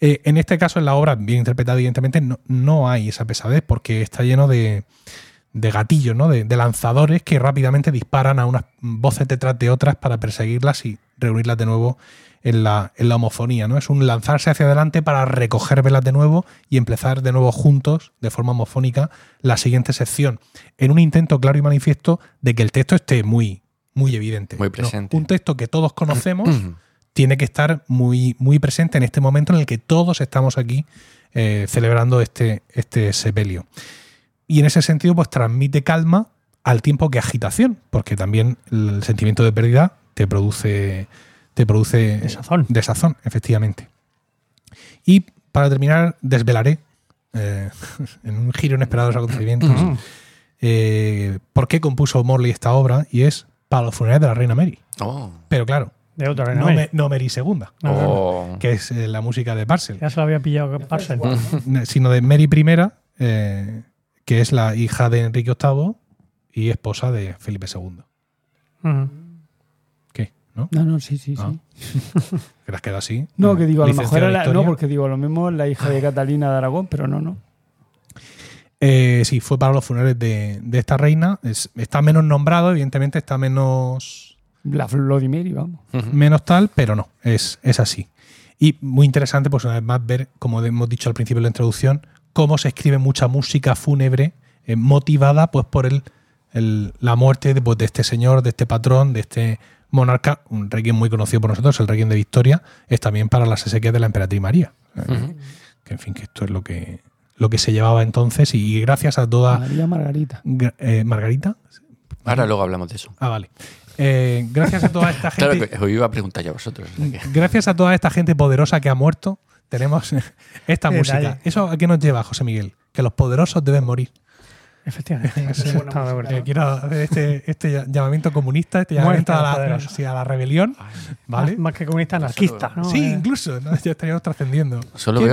Eh, en este caso, en la obra, bien interpretada, evidentemente, no, no hay esa pesadez porque está lleno de, de gatillos, ¿no? De, de, lanzadores que rápidamente disparan a unas voces detrás de otras para perseguirlas y reunirlas de nuevo en la, en la homofonía, ¿no? Es un lanzarse hacia adelante para recoger velas de nuevo y empezar de nuevo juntos, de forma homofónica, la siguiente sección, en un intento claro y manifiesto de que el texto esté muy, muy evidente. Muy presente. Un texto que todos conocemos tiene que estar muy, muy presente en este momento en el que todos estamos aquí eh, celebrando este, este sepelio. Y en ese sentido, pues transmite calma al tiempo que agitación, porque también el sentimiento de pérdida te produce te produce desazón, efectivamente. Y para terminar, desvelaré, eh, en un giro inesperado de los acontecimientos, eh, por qué compuso Morley esta obra, y es para los funerales de la reina Mary. Oh. Pero claro, de otra reina no, Mary. no Mary II, oh. que es eh, la música de Parcel. Ya se lo había pillado Parcel. Sino de Mary I, que es la hija de Enrique VIII y esposa de Felipe II. ¿no? No, no, sí, sí, ah. sí. ¿Que las queda así? No, que digo, a lo mejor era no, porque digo, lo mismo la hija de Catalina de Aragón, pero no, no. Eh, sí, fue para los funerales de, esta reina. está menos nombrado, evidentemente está menos. La Vladimir, vamos. Menos tal, pero no, es, es así. Y muy interesante, pues una vez más, ver, como hemos dicho al principio de la introducción, cómo se escribe mucha música fúnebre eh, motivada pues por el, la muerte de, pues, de este señor, de este patrón, de este monarca, un rey muy conocido por nosotros, el rey de Victoria, es también para las esequias de la emperatriz María. Que en fin, que esto es lo que, lo que se llevaba entonces y gracias a toda... María Margarita. Eh, ¿Margarita? Ahora luego hablamos de eso. Ah, vale. Eh, gracias a toda esta gente... claro, que os iba a preguntar ya a vosotros. Gracias a toda esta gente poderosa que ha muerto, tenemos esta música. ¿Eso a qué nos lleva, José Miguel? Que los poderosos deben morir. Efectivamente. Eh, quiero hacer este, este, llamamiento comunista, este llamamiento a la, a la, rebelión. ¿vale? Más, que comunista, anarquista. Sí, eh. incluso. Ya estaríamos trascendiendo.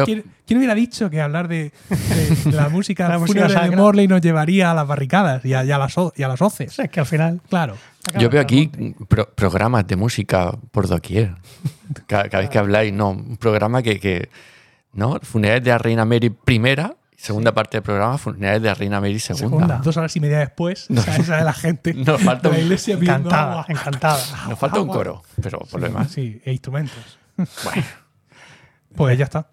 ¿Quién, ¿quién, hubiera dicho que hablar de, la música, la música de Morley nos llevaría a las barricadas y a, las, y a las hoces? Es que al final. Claro. Yo veo aquí programas de música por doquier. Cada, vez que habláis, no. Un programa que. que ¿no? Funerales de la Reina Mary primera Segunda parte del programa, funerales de Reina Mary segunda. Dos horas y media después, no. sale la gente Nos falta la iglesia encantada, encantada. Nos falta un coro, pero por lo demás. Sí, e instrumentos. Bueno. Pues ya está.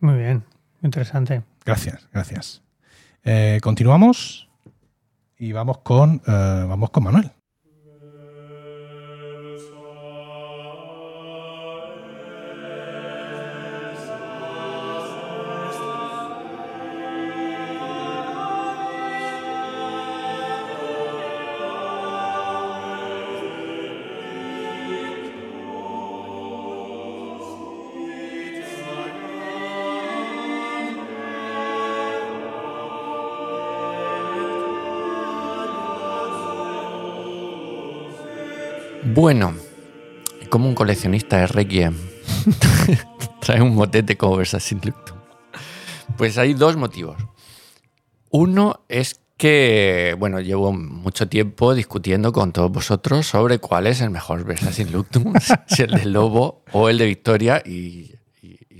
Muy bien, interesante. Gracias, gracias. Eh, continuamos y vamos con, eh, vamos con Manuel. Bueno, como un coleccionista de Requiem trae un motete como Versa sin Luctum. Pues hay dos motivos. Uno es que, bueno, llevo mucho tiempo discutiendo con todos vosotros sobre cuál es el mejor Versa in Luctum, si el de Lobo o el de Victoria, y,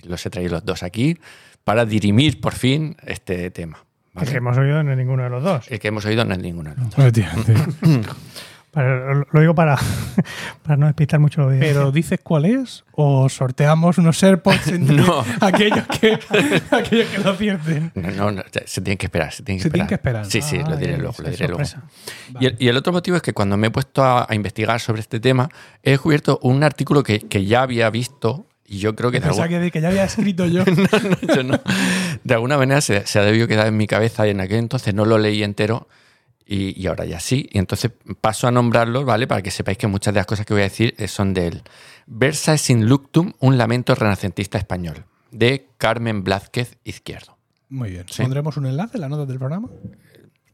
los he traído los dos aquí para dirimir por fin este tema. El que hemos oído no es ninguno de los dos. El que hemos oído no es ninguno de los dos. lo digo para, para no despistar mucho lo ¿Pero dices cuál es? ¿O sorteamos unos AirPods entre aquellos, que, aquellos que lo pierden? No, no, se tienen que esperar. Se tienen que, esperar. que esperar. Sí, sí, lo ah, diré luego. Lo diré luego. Y, el, y, el, otro motivo es que cuando me he puesto a, investigar sobre este tema, he descubierto un artículo que, que ya había visto y yo creo que... Pensaba que, que ya había escrito yo. no, no, yo no. De alguna manera se, se ha debido quedar en mi cabeza y en aquel entonces no lo leí entero y, ahora ya sí. Y entonces paso a nombrarlos, ¿vale? Para que sepáis que muchas de las cosas que voy a decir eh, son de él. Versa sin luctum, un lamento renacentista español, de Carmen Blázquez Izquierdo. Muy bien. ¿Pondremos un enlace en la nota del programa?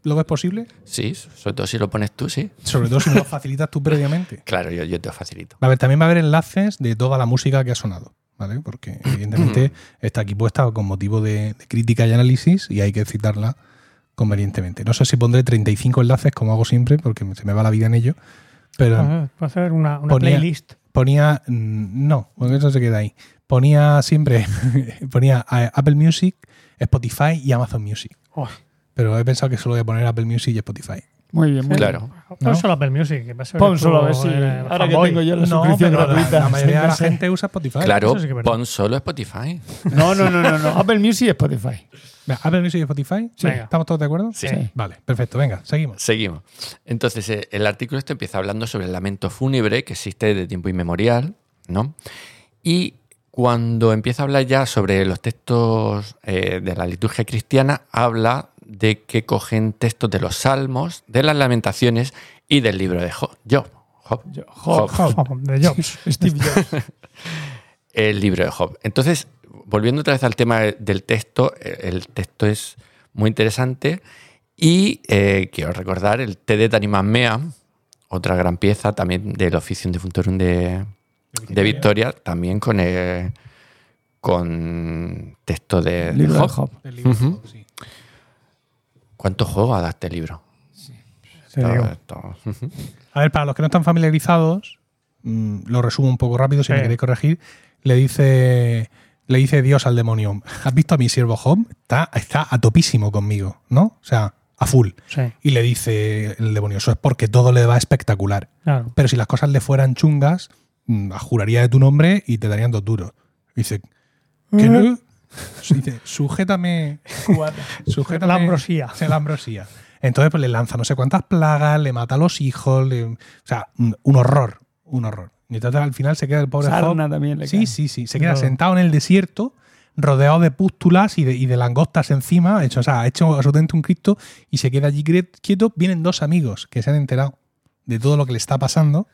¿Lo ves posible? Sí, sobre todo si lo pones tú, sí. Sobre todo si lo facilitas tú previamente. Claro, yo, yo te lo facilito. A ver, también va a haber enlaces de toda la música que ha sonado, ¿vale? Porque evidentemente está aquí puesta con motivo de crítica y análisis y hay que citarla convenientemente. No sé si pondré 35 enlaces, como hago siempre, porque se me va la vida en ello. Pero puede hacer una, playlist. Ponía, mm, no, porque eso se queda ahí. Ponía siempre, ponía Apple Music, Spotify y Amazon Music. Pero he pensado que solo voy a poner Apple Music y Spotify. Muy bien, muy claro. Pon solo Apple Music. pon solo a ver si. ahora que tengo yo la suscripción gratuita. La, mayoría de la gente usa Spotify. Claro, pon solo Spotify. No, no, no, no, no. Apple Music y Spotify. Apple Music y Spotify. Sí. ¿Estamos todos de acuerdo? Sí. Vale, perfecto. Venga, seguimos. Seguimos. Entonces, eh, el artículo este empieza hablando sobre el lamento fúnebre que existe de tiempo inmemorial, ¿no? Y cuando empieza a hablar ya sobre los textos eh, de la liturgia cristiana, habla de que cogen textos de los salmos, de las lamentaciones y del libro de Job. Job. Job. Job. De Job. Steve Jobs. el libro de Job. Entonces, volviendo otra vez al tema del texto, el texto es muy interesante y eh, quiero recordar el T de Tanimán Mea, otra gran pieza también del Oficium de Funtorum de, de Victoria, también con, eh, con texto de, Job. ¿Cuánto juego ha dado este libro? A ver, para los que no están familiarizados, mm, lo resumo un poco rápido si me queréis corregir. Le dice, le dice Dios al demonio: ¿Has visto a mi siervo Job? Está, está a topísimo conmigo, ¿no? O sea, a full. Y le dice el demonio: Eso es porque todo le va espectacular. Pero si las cosas le fueran chungas, mm, juraría de tu nombre y te darían dos duros. Dice: ¿Qué no? Dice, sujétame. sujétame la ambrosía. La ambrosía. Entonces, pues le lanza no sé cuántas plagas, le mata a los hijos. o sea, un horror. Un horror. Y entonces al final se queda el pobre Sarna también le Sí, sí, sí. Se queda sentado en el desierto, rodeado de pústulas y de, y de langostas encima. Hecho, o sea, ha hecho absolutamente un Cristo y se queda allí quieto. Vienen dos amigos que se han enterado de todo lo que le está pasando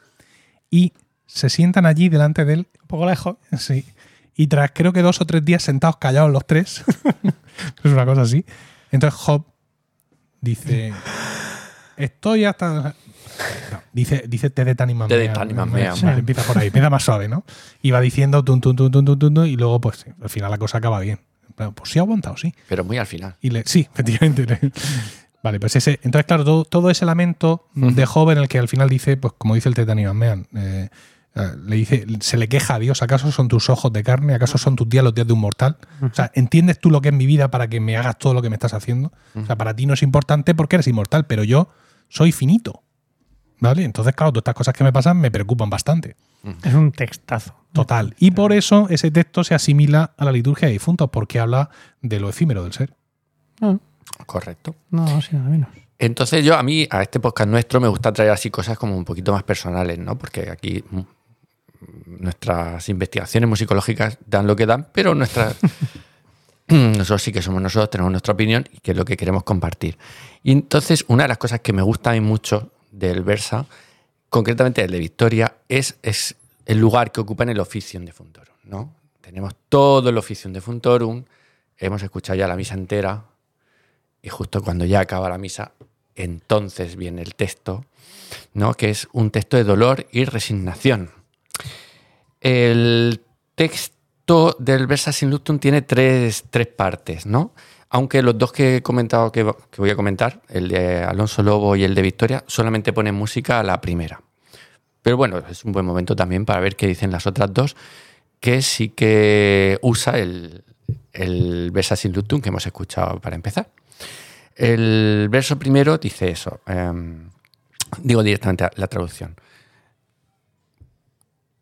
y se sientan allí delante de él. Un poco lejos. Sí. Y tras creo que dos o tres días sentados callados los tres, es una cosa así, entonces Job dice, estoy hasta... dice, dice te de Tanimam. Te de Tanimam. Empieza por ahí, empieza más suave, ¿no? Y va diciendo tun, tun, tun, tun, tun, y luego pues al final la cosa acaba bien. Pues sí ha aguantado, sí. Pero muy al final. Y le, sí, efectivamente. Vale, pues ese, entonces claro, todo, todo ese lamento de Job en el que al final dice, pues como dice el Tetanimam, eh, le dice, se le queja a Dios, ¿acaso son tus ojos de carne? ¿Acaso son tus días los días de un mortal? O sea, ¿entiendes tú lo que es mi vida para que me hagas todo lo que me estás haciendo? O sea, para ti no es importante porque eres inmortal, pero yo soy finito. ¿Vale? Entonces, claro, todas estas cosas que me pasan me preocupan bastante. Es un textazo. Total. Y por eso ese texto se asimila a la liturgia de difuntos, porque habla de lo efímero del ser. Ah. Correcto. No, sí, nada menos. Entonces yo a mí, a este podcast nuestro, me gusta traer así cosas como un poquito más personales, ¿no? Porque aquí nuestras investigaciones musicológicas dan lo que dan, pero nuestras, nosotros sí que somos nosotros, tenemos nuestra opinión y que es lo que queremos compartir. Y entonces, una de las cosas que me gusta a mí mucho del Versa, concretamente el de Victoria, es, es el lugar que ocupa en el oficio de Funtorum. ¿no? Tenemos todo el oficio de Funtorum, hemos escuchado ya la misa entera, y justo cuando ya acaba la misa, entonces viene el texto, ¿no? que es un texto de dolor y resignación. El texto del Versa sin Luctum tiene tres, partes, ¿no? Aunque los dos que he comentado que, voy a comentar, el de Alonso Lobo y el de Victoria, solamente ponen música a la primera. Pero bueno, es un buen momento también para ver qué dicen las otras dos, que sí que usa el, el Versa sin Luctum que hemos escuchado para empezar. El verso primero dice eso. Em, digo directamente la traducción.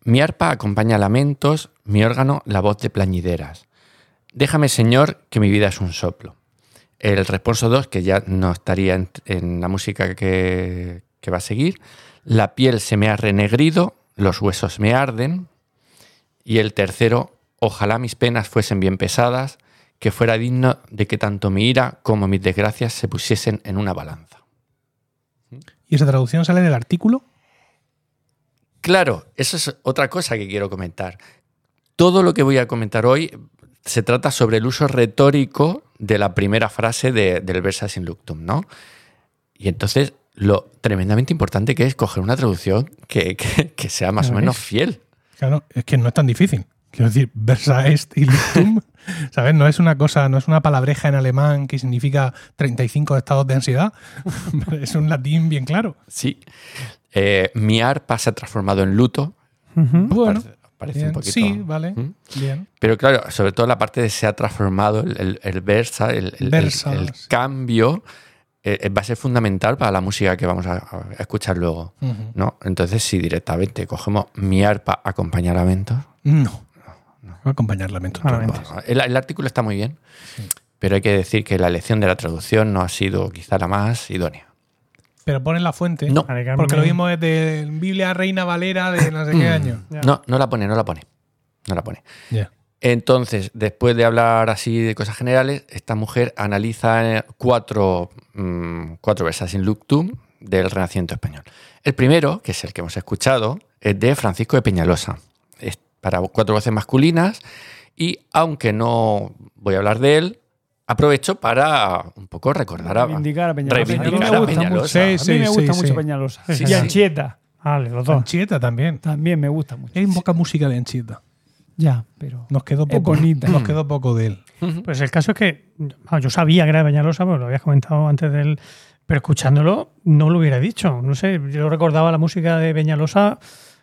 Mi arpa acompaña lamentos, mi órgano la voz de plañideras. Déjame, Señor, que mi vida es un soplo. El responso 2, que ya no estaría en, la música que, que, va a seguir. La piel se me ha renegrido, los huesos me arden. Y el tercero, ojalá mis penas fuesen bien pesadas, que fuera digno de que tanto mi ira como mis desgracias se pusiesen en una balanza. ¿Y esa traducción sale del artículo? Claro, eso es otra cosa que quiero comentar. Todo lo que voy a comentar hoy se trata sobre el uso retórico de la primera frase del Versa sin Luctum, ¿no? Y entonces lo tremendamente importante que es coger una traducción que, sea más o menos fiel. Claro, es que no es tan difícil. Quiero decir, Versa est y Luctum, ¿sabes? No es una cosa, no es una palabreja en alemán que significa 35 estados de ansiedad. es un latín bien claro. Sí. Eh, mi arpa se ha transformado en luto. Bueno, parece, un poquito. Sí, vale. Bien. Pero claro, sobre todo la parte de se ha transformado, el, versa, el, cambio, eh, va a ser fundamental para la música que vamos a, escuchar luego. ¿no? Entonces, si directamente cogemos mi arpa acompaña lamentos. No. no. Va a acompañar lamentos. el, el, artículo está muy bien, pero hay que decir que la elección de la traducción no ha sido quizá la más idónea. Pero ponen la fuente. No. Porque lo mismo desde Biblia Reina Valera de no sé qué año. No, no la pone, no la pone. No la pone. Entonces, después de hablar así de cosas generales, esta mujer analiza cuatro, mm, cuatro versas in luctum del Renacimiento español. El primero, que es el que hemos escuchado, es de Francisco de Peñalosa. Es para cuatro voces masculinas y aunque no voy a hablar de él, aprovecho para un poco recordar a, reivindicar a Peñalosa. a mí me gusta, Mucho, sí, a mí me gusta mucho Peñalosa. y Anchieta. Vale, los dos. Anchieta también. También me gusta mucho. Hay poca música de Anchieta. Ya, pero. Nos quedó poco, bonita. Nos quedó poco de él. Pues el caso es que yo sabía que era de Peñalosa, porque lo habías comentado antes de él, pero escuchándolo no lo hubiera dicho. No sé, yo recordaba la música de Peñalosa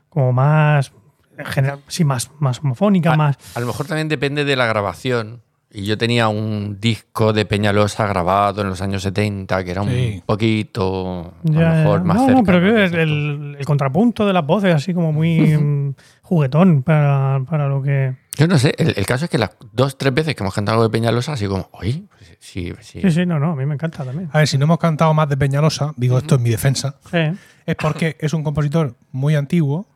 como más. General, sí, más, más homofónica, más. A lo mejor también depende de la grabación. Y yo tenía un disco de Peñalosa grabado en los años 70 que era un poquito, a lo mejor, más no, No, pero el, el, contrapunto de las voces, así como muy mm, juguetón para, para, lo que. Yo no sé, el, caso es que las dos, tres veces que hemos cantado algo de Peñalosa, así como, oye, pues sí, sí. Sí, sí, no, no, a mí me encanta también. A ver, si no hemos cantado más de Peñalosa, digo esto en mi defensa, es porque es un compositor muy antiguo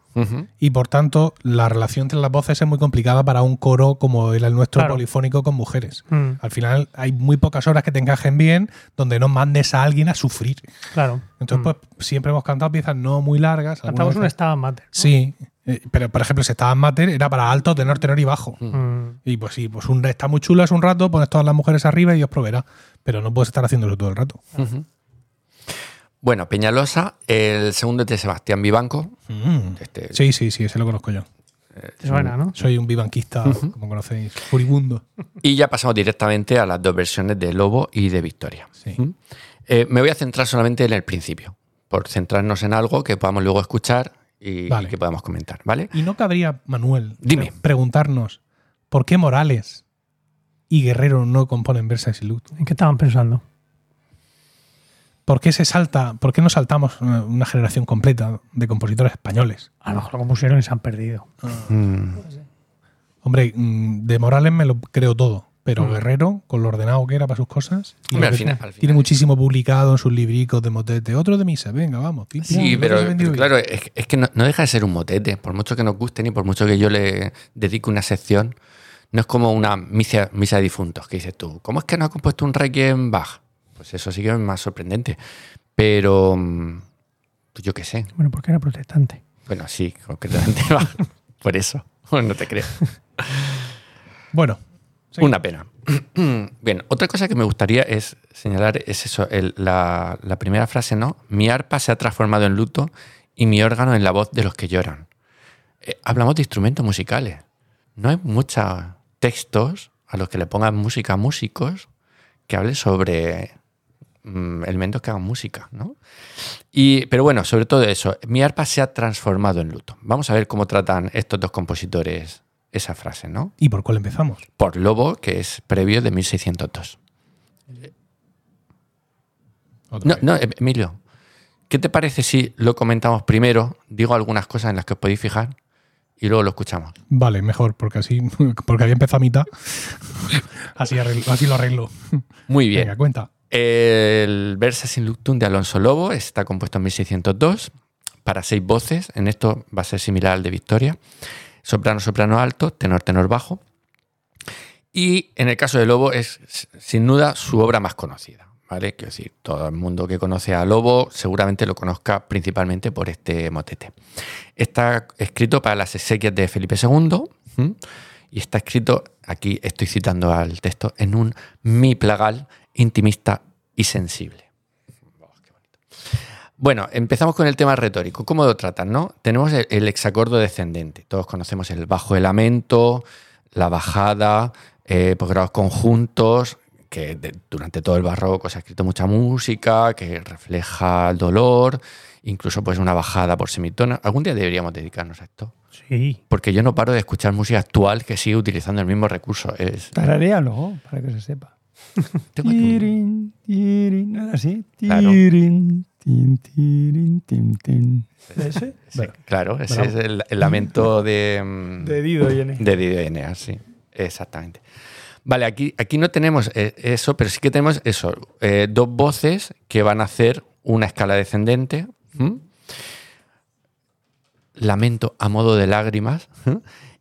y por tanto, la relación entre las voces es muy complicada para un coro como el nuestro polifónico con mujeres. Mm. Al final, hay muy pocas horas que te encajen bien donde no mandes a alguien a sufrir. Claro. Entonces, mm. pues siempre hemos cantado piezas no muy largas. Cantamos un Stabat Mater. Sí. Eh, pero, por ejemplo, ese Stabat Mater era para alto, tenor, tenor y bajo. Mm. Y pues sí, pues un, está muy chulo, es un rato, pones todas las mujeres arriba y os proveerá. Pero no puedes estar haciéndolo todo el rato. Bueno, Peñalosa, el segundo es de Sebastián Vivanco. Mm. Este, sí, sí, sí, ese lo conozco yo. Eh, ¿no? Soy un vivanquista, como conocéis, furibundo. Y ya pasamos directamente a las dos versiones de Lobo y de Victoria. Eh, me voy a centrar solamente en el principio, por centrarnos en algo que podamos luego escuchar y, que podamos comentar, ¿vale? Y no cabría, Manuel, Dime. preguntarnos por qué Morales y Guerrero no componen Versa y Luto. ¿En qué estaban pensando? ¿Por qué se salta, por qué no saltamos una, generación completa de compositores españoles? A lo mejor lo compusieron y se han perdido. Mm. Hombre, mm, de Morales me lo creo todo, pero mm. Guerrero, con lo ordenado que era para sus cosas, tiene muchísimo publicado en sus libricos de motete. Otro de misa, venga, vamos. sí, pero, claro, es, que no, deja de ser un motete, por mucho que nos guste ni por mucho que yo le dedique una sección. No es como una misa, misa de difuntos, que dices tú, ¿cómo es que no ha compuesto un Requiem Bach? Pues eso sí que es más sorprendente. Pero, mm, pues yo qué sé. Bueno, porque era protestante. Bueno, sí, concretamente. por eso. no te creo. Bueno, Una pena. Bien, otra cosa que me gustaría es señalar es eso, la, primera frase, ¿no? Mi arpa se ha transformado en luto y mi órgano en la voz de los que lloran. Eh, hablamos de instrumentos musicales. No hay muchos textos a los que le pongan música a músicos que hable sobre mm, elementos que hagan música, ¿no? Y, pero bueno, sobre todo eso, mi arpa se ha transformado en luto. Vamos a ver cómo tratan estos dos compositores esa frase, ¿no? ¿Y por cuál empezamos? Por Lobo, que es previo de 1602. No, no, Emilio, ¿qué te parece si lo comentamos primero? Digo algunas cosas en las que os podéis fijar y luego lo escuchamos. Vale, mejor, porque así, porque había empezado a mitad. así, así lo arreglo. Muy bien. Venga, cuenta. El Versa sin Luctum de Alonso Lobo está compuesto en 1602 para seis voces. En esto va a ser similar al de Victoria soprano, soprano alto, tenor, tenor bajo. Y en el caso de Lobo es sin duda su obra más conocida. ¿vale? Quiero decir, todo el mundo que conoce a Lobo seguramente lo conozca principalmente por este motete. Está escrito para las exequias de Felipe II y está escrito, aquí estoy citando al texto, en un mi plagal intimista y sensible. Bueno, empezamos con el tema retórico. ¿Cómo lo tratan? No? Tenemos el, hexacordo descendente. Todos conocemos el bajo de lamento, la bajada, eh, posgrados conjuntos, que durante todo el barroco se ha escrito mucha música, que refleja el dolor, incluso pues una bajada por semitono. Algún día deberíamos dedicarnos a esto. Sí. Porque yo no paro de escuchar música actual que sigue utilizando el mismo recurso. Es... Para que se sepa. Tirin, tirin, así. ¿Ese? claro, ese es el, lamento de, mm, de Dido y Eneas. De Dido y Eneas, sí, exactamente. Vale, aquí, aquí no tenemos eh, eso, pero sí que tenemos eso, eh, dos voces que van a hacer una escala descendente. Lamento a modo de lágrimas.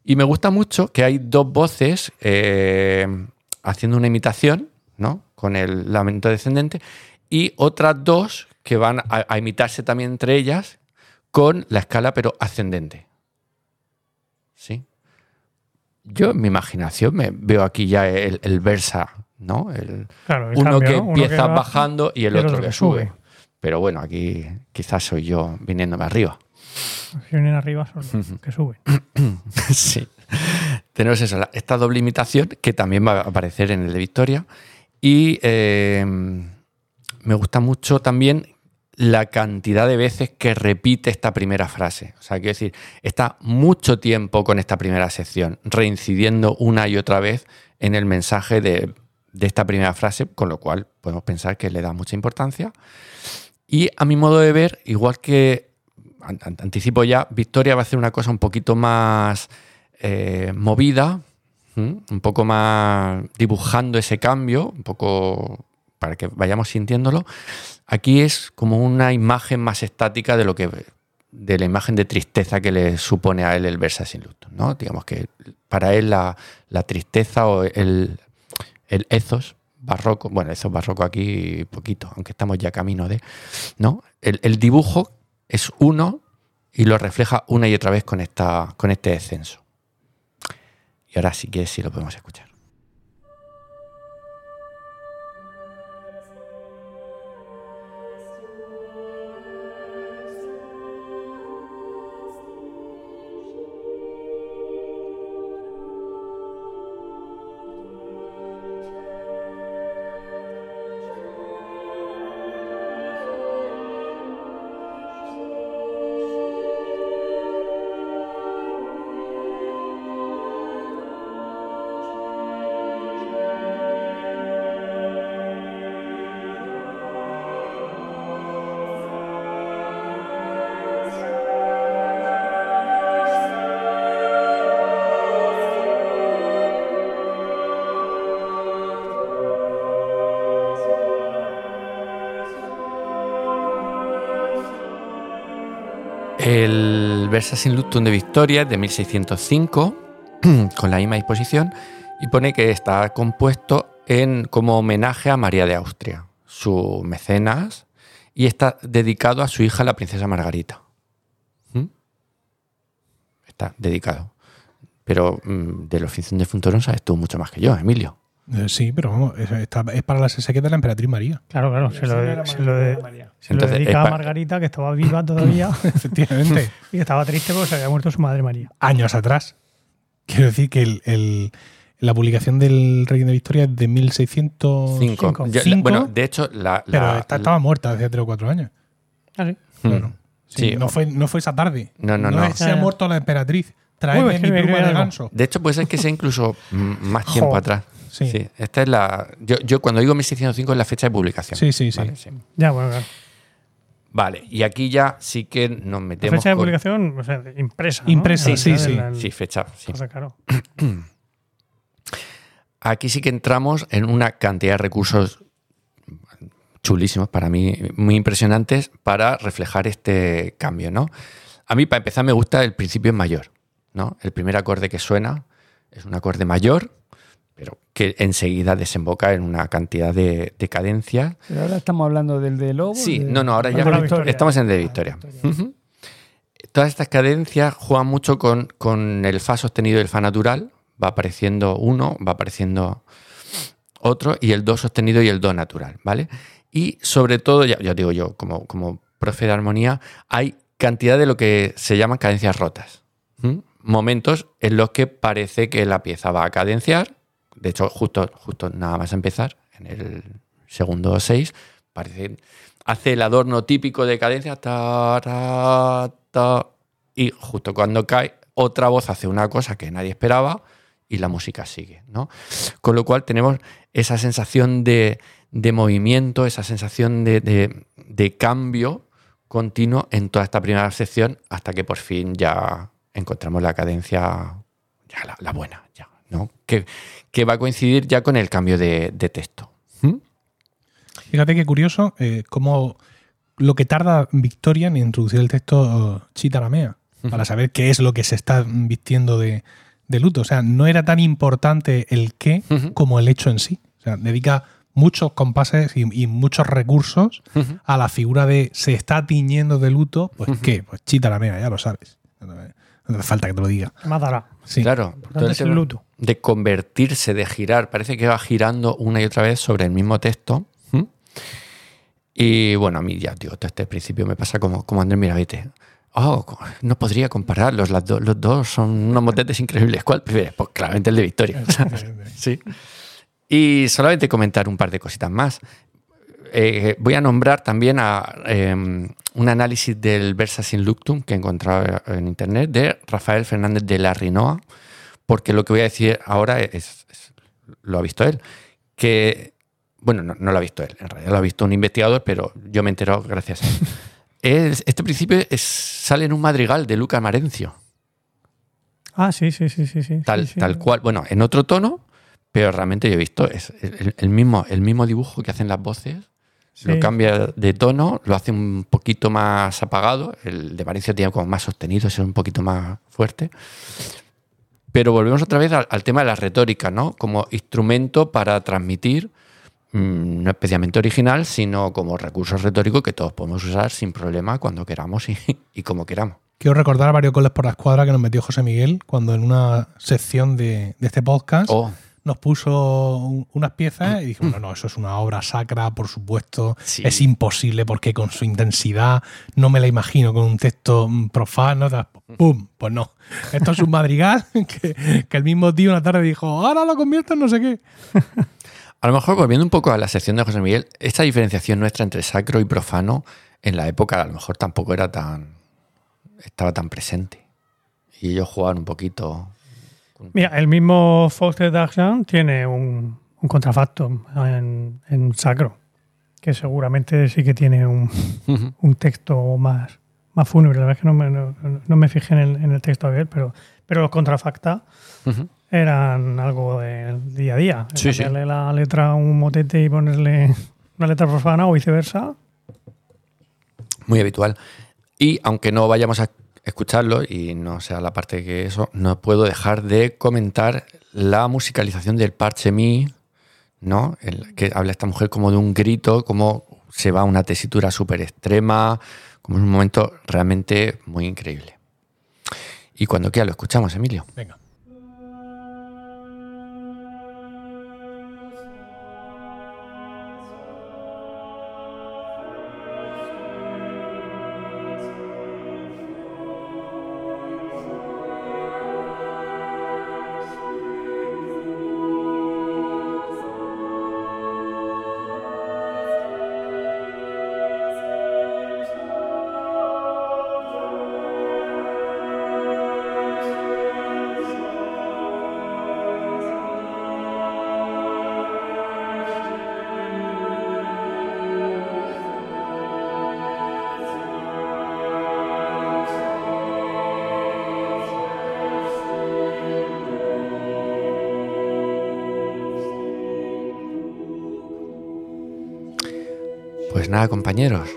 Y me gusta mucho que hay dos voces eh, haciendo una imitación, ¿no? Con el lamento descendente, y otras dos que van a, imitarse también entre ellas con la escala, pero ascendente. ¿Sí? Yo en mi imaginación me veo aquí ya el, versa, ¿no? El, uno que empieza bajando y el, otro, que sube. Pero bueno, aquí quizás soy yo viniéndome arriba. Si vienen arriba son que suben. sí. Tenemos eso, esta doble imitación que también va a aparecer en el de Victoria. Y eh, me gusta mucho también la cantidad de veces que repite esta primera frase. O sea, quiero decir, está mucho tiempo con esta primera sección, reincidiendo una y otra vez en el mensaje de, esta primera frase, con lo cual podemos pensar que le da mucha importancia. Y a mi modo de ver, igual que anticipo ya, Victoria va a hacer una cosa un poquito más eh, movida, un poco más dibujando ese cambio, un poco para que vayamos sintiéndolo. Aquí es como una imagen más estática de lo que de la imagen de tristeza que le supone a él el versa sin luto, ¿no? Digamos que para él la, tristeza o el, el ethos barroco, bueno, eso barroco aquí poquito, aunque estamos ya camino de, ¿no? El, dibujo es uno y lo refleja una y otra vez con, esta, con este descenso. Ahora sí que sí lo podemos escuchar. El Versa sin Luctum de Victoria de 1605, con la misma disposición, y pone que está compuesto en, como homenaje a María de Austria, su mecenas, y está dedicado a su hija, la princesa Margarita. ¿Mm? Está dedicado. Pero mm, de los de Funtorón sabes tú mucho más que yo, Emilio. Eh, sí, pero vamos, es, para las SQ de la emperatriz María. Claro, claro, se lo, se lo, dedica a Margarita, que estaba viva todavía. Efectivamente. y estaba triste porque se había muerto su madre María. Años atrás. Quiero decir que el, la publicación del Rey de Victoria es de 1605. bueno, de hecho, la, pero estaba muerta hace 3 o 4 años. Ah, sí. Claro. Sí, no, fue, no fue esa tarde. No, no, no. se ha muerto la emperatriz. Trae mi pluma de ganso. De hecho, puede ser que sea incluso más tiempo atrás. Sí. Esta es la. Yo, yo, cuando digo 1605 es la fecha de publicación. Sí, sí, sí. Ya, bueno, claro. Vale, y aquí ya sí que nos metemos. fecha de publicación, o sea, impresa. Impresa, sí, sí, sí. Sí, fecha. Sí. claro. Aquí sí que entramos en una cantidad de recursos chulísimos para mí, muy impresionantes para reflejar este cambio, ¿no? A mí, para empezar, me gusta el principio en mayor, ¿no? El primer acorde que suena es un acorde mayor, pero que enseguida desemboca en una cantidad de, cadencias. Pero ahora estamos hablando del de Lobo. Sí, no, no, ahora ya estamos en el de Victoria. Todas estas cadencias juegan mucho con, con el Fa sostenido y el Fa natural. Va apareciendo uno, va apareciendo otro, y el Do sostenido y el Do natural, ¿vale? Y sobre todo, ya, digo yo, como, como profe de armonía, hay cantidad de lo que se llaman cadencias rotas. Momentos en los que parece que la pieza va a cadenciar. De hecho, justo, justo nada más empezar, en el segundo 6, parece, hace el adorno típico de cadencia. y justo cuando cae, otra voz hace una cosa que nadie esperaba y la música sigue. ¿no? Con lo cual tenemos esa sensación de, de movimiento, esa sensación de, cambio continuo en toda esta primera sección hasta que por fin ya encontramos la cadencia, ya la, buena, ya, ¿no? Que, que, va a coincidir ya con el cambio de, texto. ¿Mm? Fíjate qué curioso eh, cómo lo que tarda Victoria en introducir el texto chitaramea para saber qué es lo que se está vistiendo de, luto. O sea, no era tan importante el qué como el hecho en sí. O sea, dedica muchos compases y, muchos recursos a la figura de se está tiñendo de luto, pues ¿qué? Pues chita la mea, ya lo sabes. No hace falta que te lo diga. Más dará. Sí. Claro, el luto. de convertirse, de girar, parece que va girando una y otra vez sobre el mismo texto. Y bueno, a mí ya, digo, este principio me pasa como, como Andrés Miravete. Oh, no podría compararlos, los dos son unos motetes increíbles. ¿Cuál prefieres? Pues claramente el de Victoria. sí. Y solamente comentar un par de cositas más. Eh, voy a nombrar también a em, un análisis del Versa in Luctum que he encontrado en internet de Rafael Fernández de la Rinoa, porque lo que voy a decir ahora es, lo ha visto él, que, bueno, no, lo ha visto él, en realidad lo ha visto un investigador, pero yo me he enterado gracias a él. este principio sale en un madrigal de Luca Marencio. Ah, sí, sí, sí, sí. sí tal, tal cual, bueno, en otro tono, pero realmente yo he visto es el, mismo, el mismo dibujo que hacen las voces. Lo cambia de tono, lo hace un poquito más apagado. El de Valencia tiene como más sostenido, es un poquito más fuerte. Pero volvemos otra vez al, tema de la retórica, ¿no? Como instrumento para transmitir, mm, no especialmente original, sino como recurso retórico que todos podemos usar sin problema cuando queramos y, como queramos. Quiero recordar a varios goles por la escuadra que nos metió José Miguel cuando en una sección de, este podcast oh nos puso unas piezas y dijimos, no, no, eso es una obra sacra, por supuesto, es imposible porque con su intensidad no me la imagino con un texto profano. ¡Pum! Pues no. Esto es un madrigal que, el mismo tío una tarde dijo, ahora lo convierto en no sé qué. A lo mejor, volviendo un poco a la sección de José Miguel, esta diferenciación nuestra entre sacro y profano en la época a lo mejor tampoco era tan. estaba tan presente. Y ellos jugaban un poquito Mira, el mismo Faustin d'Argent tiene un, contrafacto en, sacro, que seguramente sí que tiene un, texto más, más fúnebre. La verdad es que no me, fijé en el, texto de él, pero, pero los contrafacta eran algo del día a día. Sí, la letra a un motete y ponerle una letra profana o viceversa. Muy habitual. Y aunque no vayamos a escucharlo y no sea la parte que eso, no puedo dejar de comentar la musicalización del parche mi, ¿no? El, que habla esta mujer como de un grito, como se va a una tesitura súper extrema, como es un momento realmente muy increíble. Y cuando quiera lo escuchamos, Emilio. Venga. Compañeros.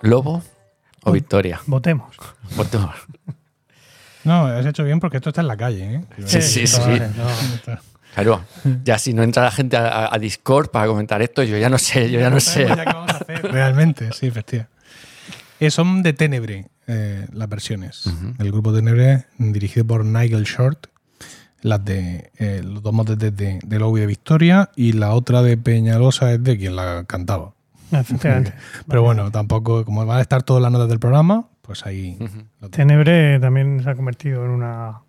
¿Lobo o Victoria? Votemos. Votemos. No, has hecho bien porque esto está en la calle, ¿eh? Sí, sí, sí. Claro, ya si no entra la gente a, Discord para comentar esto, yo ya no sé, yo ya no sé. Ya qué vamos a hacer. Realmente, sí, efectivamente. Eh, son de Tenebre eh, las versiones. El grupo Tenebre, dirigido por Nigel Short. Las de eh, los dos motes de, de, de Lobo y de Victoria. Y la otra de Peñalosa es de quien la cantaba. Efectivamente. Pero bueno, tampoco, como van a estar todas las notas del programa, pues ahí. Tenebre también se ha convertido en una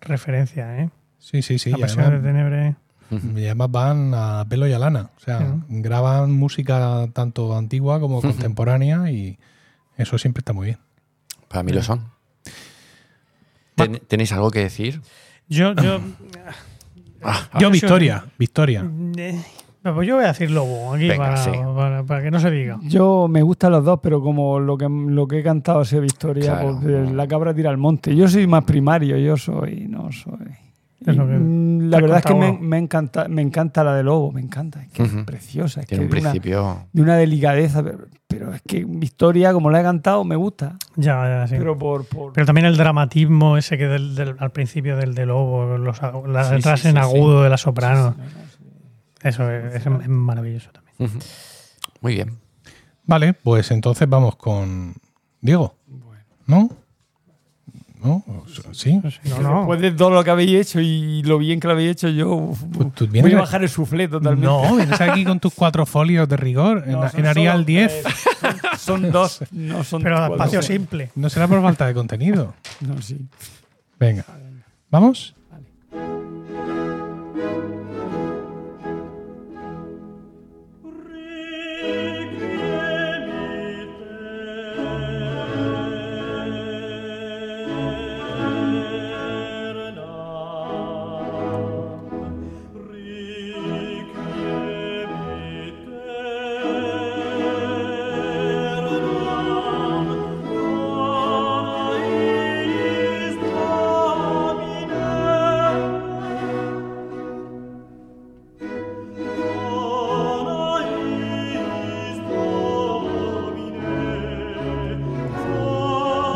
referencia, ¿eh? Sí, sí, sí. La versión de Tenebre. Y además van a pelo y a lana. O sea, graban música tanto antigua como contemporánea y eso siempre está muy bien. Para mí lo son. ¿Tenéis algo que decir? Yo, yo. Ah, yo, Victoria. Victoria. Eh, pues yo voy a decir Lobo aquí para, que no se diga. Yo me gustan los dos, pero como lo que, lo que he cantado ha sido Victoria, pues la cabra tira al monte. Yo soy más primario, yo soy, no soy. Mm, la verdad es que me, encanta, me encanta la de Lobo, me encanta, es que es preciosa. Es que un principio. de una delicadeza, pero, es que Victoria, como la he cantado, me gusta. Ya, ya, sí. Pero, por, pero también el dramatismo ese que del, al principio del de Lobo, los, las entradas en agudo de la soprano. Eso es, maravilloso también. Muy bien. Vale, pues entonces vamos con Diego. ¿No? ¿No? ¿Sí? Después de todo lo que habéis hecho y lo bien que lo habéis hecho, yo pues voy a bajar el suflé totalmente. No, vienes aquí con tus cuatro folios de rigor en, Arial 10. son dos, no son Pero espacio simple. No será por falta de contenido. No, sí. Venga. ¿Vamos?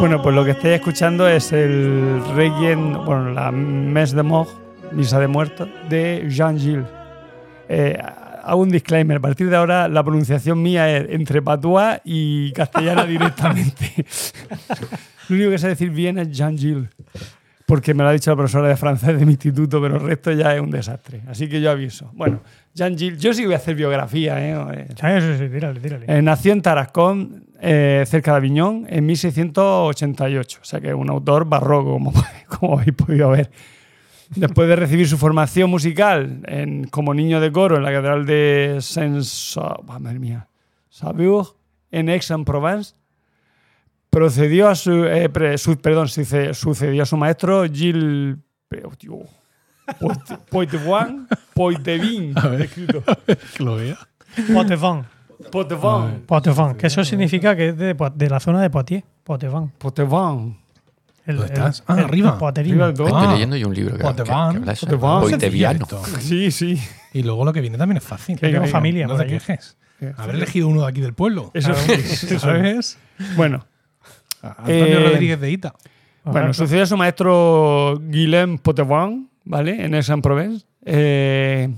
Bueno, pues lo que estáis escuchando es el Requiem, bueno, la Messe de Mort, Misa de Muertos, de Jean Gilles. Eh, hago un disclaimer, a partir de ahora la pronunciación mía es entre patois y castellana directamente. lo único que sé decir bien es Jean Gilles, porque me lo ha dicho la profesora de francés de mi instituto, pero el resto ya es un desastre. Así que yo aviso. Bueno, Jean Gilles, yo sí voy a hacer biografía. ¿eh? Sí, sí, sí, tírale, tírale. Eh, nació en Tarascón, eh, cerca de Aviñón, en 1688. O sea que es un autor barroco, como, como habéis podido ver. Después de recibir su formación musical en, como niño de coro en la Catedral de Saint-Sauveur, en Aix-en-Provence, procedió a su, eh, perdón, sucedió a su maestro Gilles Poitevin, Poitevin, escrito. Que lo vea. Poitevin. Poitevin. Poitevin, que eso significa que es de, de la zona de Poitiers. Poitevin. Poitevin. ¿Dónde estás? ah, arriba. Arriba Estoy ah. leyendo yo un libro que, Poitevin. que, que Poiteviano. Sí, sí. Y luego lo que viene también es fácil. Que tengo familia. No te quejes. Haber elegido uno de aquí del pueblo. Eso, ¿Sabes? Bueno. Antonio eh, Rodríguez de Ita. Bueno, sucedió a su maestro Guillem Poitevin, ¿vale? En Aix-en-Provence. Eh,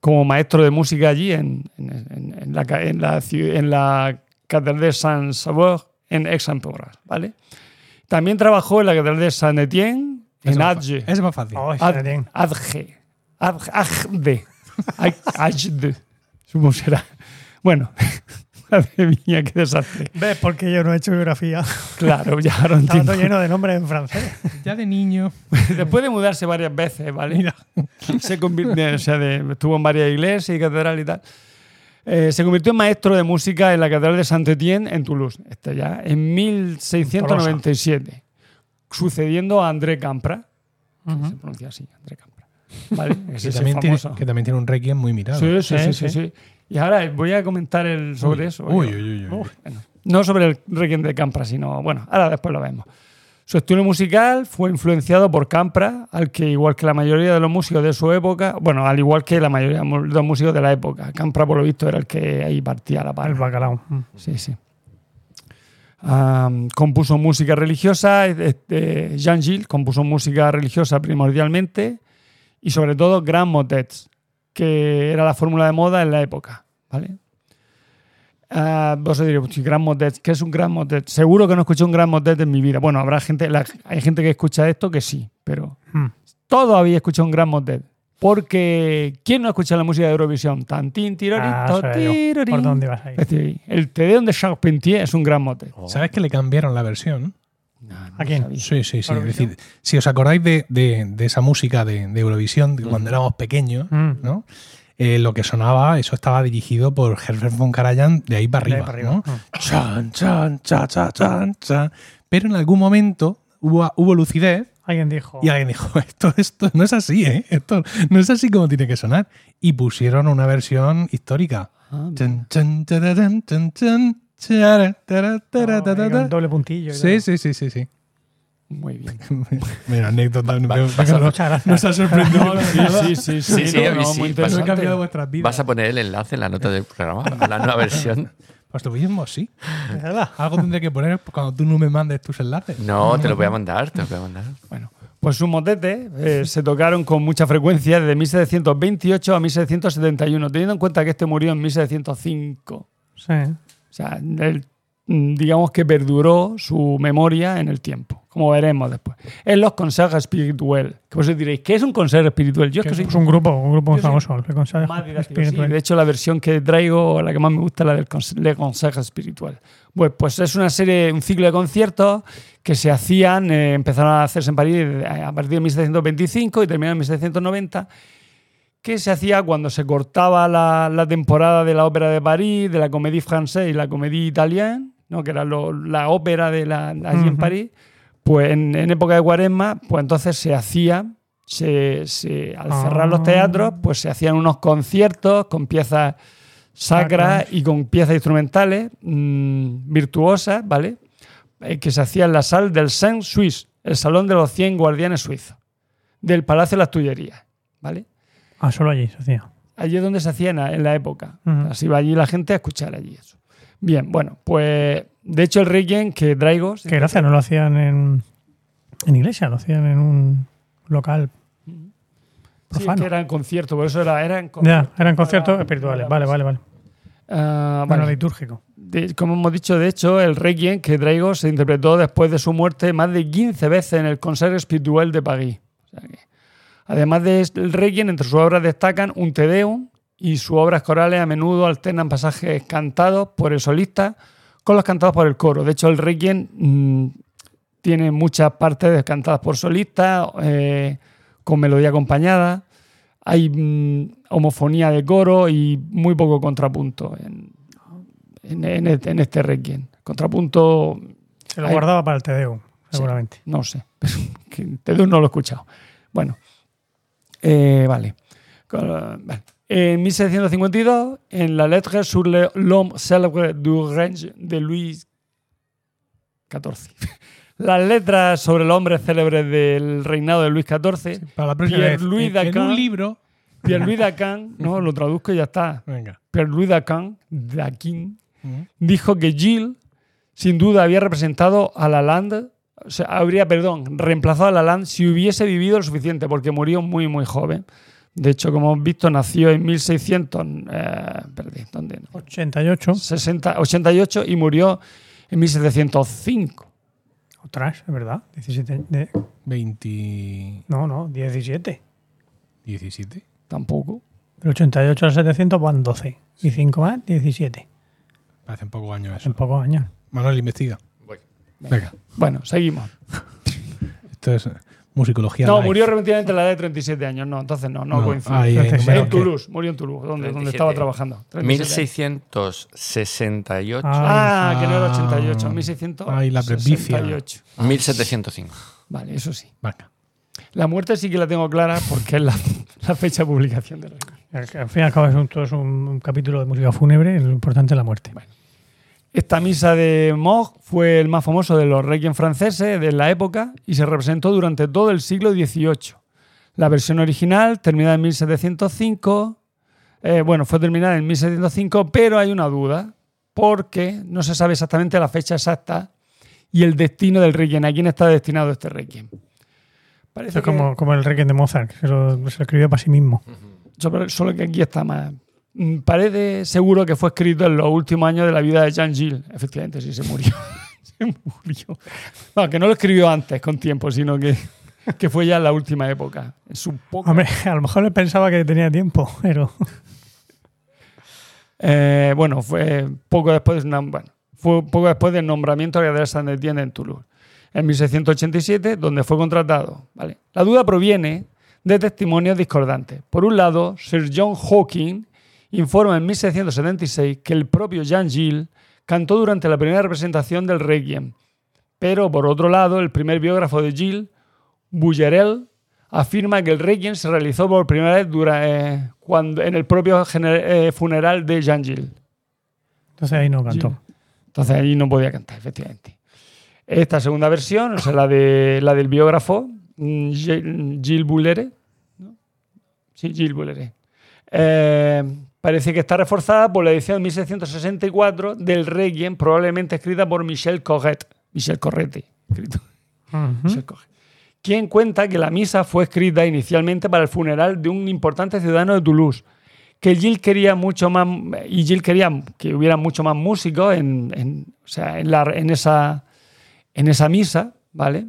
como maestro de música allí en, la, en, la, en la Catedral de Saint-Sauveur en Aix-en-Provence, ¿vale? También trabajó en la Catedral de Saint-Étienne, en Adge. Es más fácil. Oh, Adge. Adge. Adge. Adge. Supongo será. Bueno, Madre mía, qué desastre. ¿Ves por qué yo no he hecho biografía? Claro, ya lo entiendo. Estaba lleno de nombres en francés. Ya de niño. Después de mudarse varias veces, ¿vale? Mira. Se convirtió, o sea, estuvo en varias iglesias y catedrales y tal. Eh, se convirtió en maestro de música en la Catedral de Saint-Étienne en Toulouse, este ya, en 1697, sucediendo a André Campra, se pronuncia así, André Campra. ¿Vale? que, también tiene, que, también tiene, un requiem muy mirado. Sí, sí, sí. sí, sí. Y ahora voy a comentar el sobre eso. Uy, uy, uy, no sobre el Requiem de Campra, sino. Bueno, ahora después lo vemos. Su estilo musical fue influenciado por Campra, al que igual que la mayoría de los músicos de su época, bueno, al igual que la mayoría de los músicos de la época, Campra por lo visto era el que ahí partía la El palma. bacalao. Mm. Sí, sí. Compuso música religiosa, este, Jean Gilles compuso música religiosa primordialmente y sobre todo grand motets, que era la fórmula de moda en la época, ¿vale? Ah, vos diréis, "Pues, grand motet, ¿qué es un grand motet? Seguro que no escuché un grand motet en mi vida. Bueno, habrá gente, la- hay gente que escucha esto que sí, pero Mm. todo había escuchado un gran motet. Porque ¿quién no escucha la música de Eurovisión? Tantín, Ah, tirorito, tirorín. ¿Por dónde ibas ahí? Este, El Tedeum de Charpentier es un gran mote. Oh. ¿Sabes que le cambiaron la versión? ¿A quién? Sí, sí, sí. Es decir, si os acordáis de, de- de esa música de, de Eurovisión de cuando éramos pequeños, Mm. ¿no? Eh, lo que sonaba, eso estaba dirigido por Herbert von Karajan de ahí para ahí arriba. para arriba. ¿no? Mm. Chan, chan, cha, cha, chan, chan. Pero en algún momento hubo, hubo lucidez Alguien dijo. y alguien dijo, esto, esto no es así, ¿eh? Esto no es así como tiene que sonar. Y pusieron una versión histórica. Ah, Chan, chan, chan, Oh, doble puntillo. Sí, sí, sí, sí, sí. Muy bien. Mira, anécdota. Nos ha sorprendido. Sí, sí, sí. Sí, sí, no, sí, cambiado vuestras vidas. ¿Vas a poner el enlace en la nota del programa a la nueva versión? Pues lo mismo, sí. ¿De verdad? Algo tendré que poner cuando tú no me mandes tus enlaces. No, te lo voy a mandar, te lo voy a mandar. Bueno, pues sus motetes eh, se tocaron con mucha frecuencia desde 1728 a 1771, teniendo en cuenta que este murió en 1705. Sí. O sea, él, mm, digamos que perduró su memoria en el tiempo, como veremos después. En los consejos espirituales. Que vosotros diréis, ¿qué es un consejo espiritual? Yo es que soy Es un grupo, un grupo famoso. el Consejo didáctico, sí. Espiritual. De hecho, la versión que traigo, la que más me gusta, es la del conse- Le Consejo Espiritual. Pues, pues es una serie, un ciclo de conciertos que se hacían, eh, empezaron a hacerse en París eh, a partir de 1725 y terminaron en 1790, que se hacía cuando se cortaba la, la temporada de la ópera de París, de la Comédie Française y la Comédie Italienne, ¿no? que era lo- la ópera de la, allí en. París, pues en, en época de cuaresma, pues entonces se hacía, se, se- al cerrar los Ah. teatros, pues se hacían unos conciertos con piezas sacras y con piezas instrumentales mm, virtuosas, ¿vale? Eh, que se hacía en la sala del Saint Suisse, el salón de los 100 guardianes suizos, del Palacio de las Tullerías, ¿vale? Ah, solo allí se hacía. Allí es donde se hacía en la, en la época. Así va allí la gente a escuchar allí eso. Bien, bueno, pues de hecho el Requiem que traigo... Qué gracia, no lo hacían en, en iglesia, lo hacían en un local. Sí, que era en concierto, por eso era, era en Ya, eran conciertos espirituales. Vale, vale, vale. Ah, Bueno, vale. litúrgico. De- como hemos dicho, de hecho, el Requiem que traigo se interpretó después de su muerte más de 15 veces en el Concert Espiritual de París. O sea que, además del Requiem, entre sus obras destacan un Te Deum y sus obras corales a menudo alternan pasajes cantados por el solista con los cantados por el coro. De hecho, el Requiem mm, tiene muchas partes cantadas por solistas, eh, con melodía acompañada. Hay mm, homofonía de coro y muy poco contrapunto en, en, en este, en este Requiem. Contrapunto, Se lo guardaba para el Tedeum, seguramente. no sé, Te Deum no lo he escuchado. Bueno, eh, vale. Con- vale. En 1752, en la lettre sur l'homme célèbre du règne de Luis XIV. Las letras sobre el hombre célebre del reinado de Luis XIV, Para la próxima Pierre. Louis en, en Dacan. un libro. Pierre-Louis Dacan, no, lo traduzco y ya está. Venga. Pierre-Louis Dacan, Daquin, Mm. dijo que Gilles, sin duda, había representado a Lalande, o sea, habría, perdón, reemplazado a Lalande si hubiese vivido lo suficiente, porque murió muy, muy joven. De hecho, como hemos visto, nació en 1600, eh, perdí, ¿dónde? 88. 60, 88 y murió en 1705. Otras, es verdad. 17. de- 20. no, no, 17. 17. Tampoco. Del 88 al 700 van 12. Y 5 más, 17. Hace pocos años eso. pocos años. Manuel, investiga. Venga. Bueno, seguimos. Esto es musicología. No, live. murió repentinamente a la edad de 37 años. No, entonces no, no, No, coincide. ahí Entonces, en Toulouse, murió en Toulouse, donde, donde 37. estaba trabajando. 37. 1668. Ah. Ah, que no era Ah. 88, 1668. Ay, la presbicia. 1705. Vale, eso sí. Venga. La muerte sí que la tengo clara porque es la, la fecha de publicación del Requiem. Al al fin y al cabo es un, todo es un, un capítulo de música fúnebre, lo importante es la muerte. Esta misa de Moch fue el más famoso de los requiem franceses de la época y se representó durante todo el siglo XVIII. La versión original, terminada en 1705, eh, bueno, fue terminada en 1705, pero hay una duda, porque no se sabe exactamente la fecha exacta y el destino del requiem, a quién está destinado este requiem. Parece es como, como, el requiem de Mozart, que se lo, escribió para sí mismo. Solo que aquí está más. Mm, parece seguro que fue escrito en los últimos años de la vida de Jean Gilles. Efectivamente, sí, se murió. se murió. No, que no lo escribió antes, con tiempo, sino que que fue ya en la última época. Un poco... Hombre, a lo mejor le pensaba que tenía tiempo, pero... Eh, bueno, fue poco después, bueno, fue poco después del nombramiento de Saint Etienne en Toulouse, en 1687, donde fue contratado. ¿vale? La duda proviene de testimonios discordantes. Por un lado, Sir John Hawking informa en 1676 que el propio Jean Gilles cantó durante la primera representación del Requiem, pero por otro lado, el primer biógrafo de Gilles Bullerel afirma que el Requiem se realizó por primera vez eh, cuando, en el propio eh, funeral de Jean Gilles. Entonces ahí no cantó. Entonces ahí no podía cantar, efectivamente. Esta segunda versión, o sea, la, de, la del biógrafo, mm, Gilles Bullere, sí, Gilles Bullere, eh, parece que está reforzada por la edición de 1664 del Requiem, probablemente escrita por Michel Corret. Michel Correte, escrito. Michel Corret quien cuenta que la misa fue escrita inicialmente para el funeral de un importante ciudadano de Toulouse, que Gilles quería mucho más, y Gilles quería que hubiera mucho más músicos en, esa, en esa misa, ¿vale?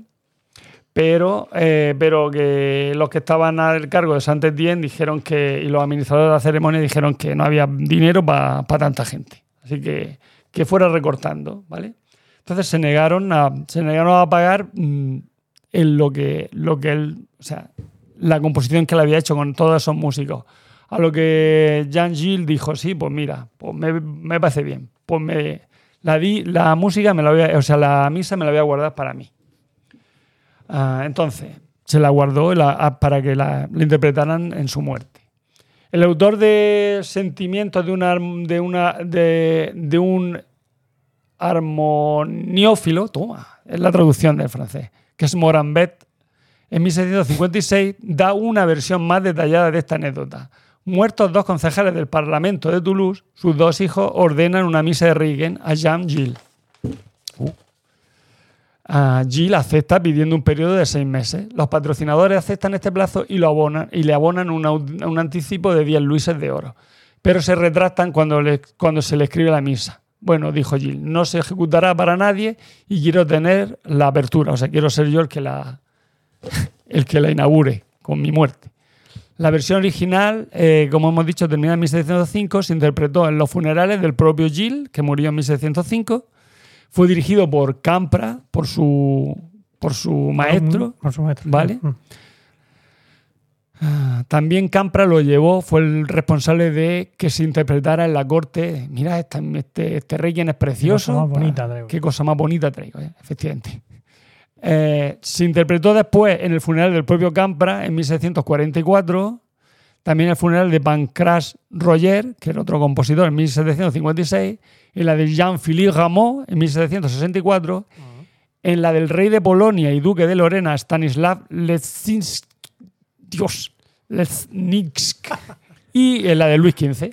Pero, eh, pero que los que estaban al cargo de saint Etienne dijeron que, y los administradores de la ceremonia dijeron que no había dinero para tanta gente. Así que que fuera recortando, ¿vale? Entonces se negaron a, se negaron a pagar mm, en lo que, lo que él, o sea, la composición que él había hecho con todos esos músicos. A lo que Jean Gilles dijo, sí, pues mira, pues me, parece bien. Pues me, la, di, la música, me la o sea, la misa me la voy a guardar para mí. Ah, entonces, se la guardó para que la, interpretaran en su muerte. El autor de Sentimientos de, una, de, una, de, un armoniófilo, toma, es la traducción del francés, que es Morambet, en 1656 da una versión más detallada de esta anécdota. Muertos dos concejales del Parlamento de Toulouse, sus dos hijos ordenan una misa de Reagan a Jean Gilles. Uh. Gilles acepta pidiendo un periodo de seis meses. Los patrocinadores aceptan este plazo y, lo abonan, y le abonan un anticipo de 10 luises de oro. Pero se retractan cuando, cuando se le escribe la misa. Bueno, dijo Gilles, no se ejecutará para nadie y quiero tener la apertura, o sea, quiero ser yo el que la, el que la inaugure con mi muerte. La versión original, eh, como hemos dicho, termina en 1705, se interpretó en los funerales del propio Gilles, que murió en 1705. Fue dirigido por Campra, por su, por su maestro. Por su maestro. ¿Vale? Mm. Ah, también Campra lo llevó, fue el responsable de que se interpretara en la corte. Mira, este, este, este es precioso. Qué cosa más bonita traigo. Qué cosa más bonita traigo, eh, efectivamente. Eh, se interpretó después en el funeral del propio Campra en 1744. También el funeral de Pancras Roger, que era otro compositor, en 1756. En la de Jean-Philippe Rameau, en 1764. En la del rey de Polonia y duque de Lorena, Stanislav Leszczynski Dios, Lesnitsk. y en la de Luis XV,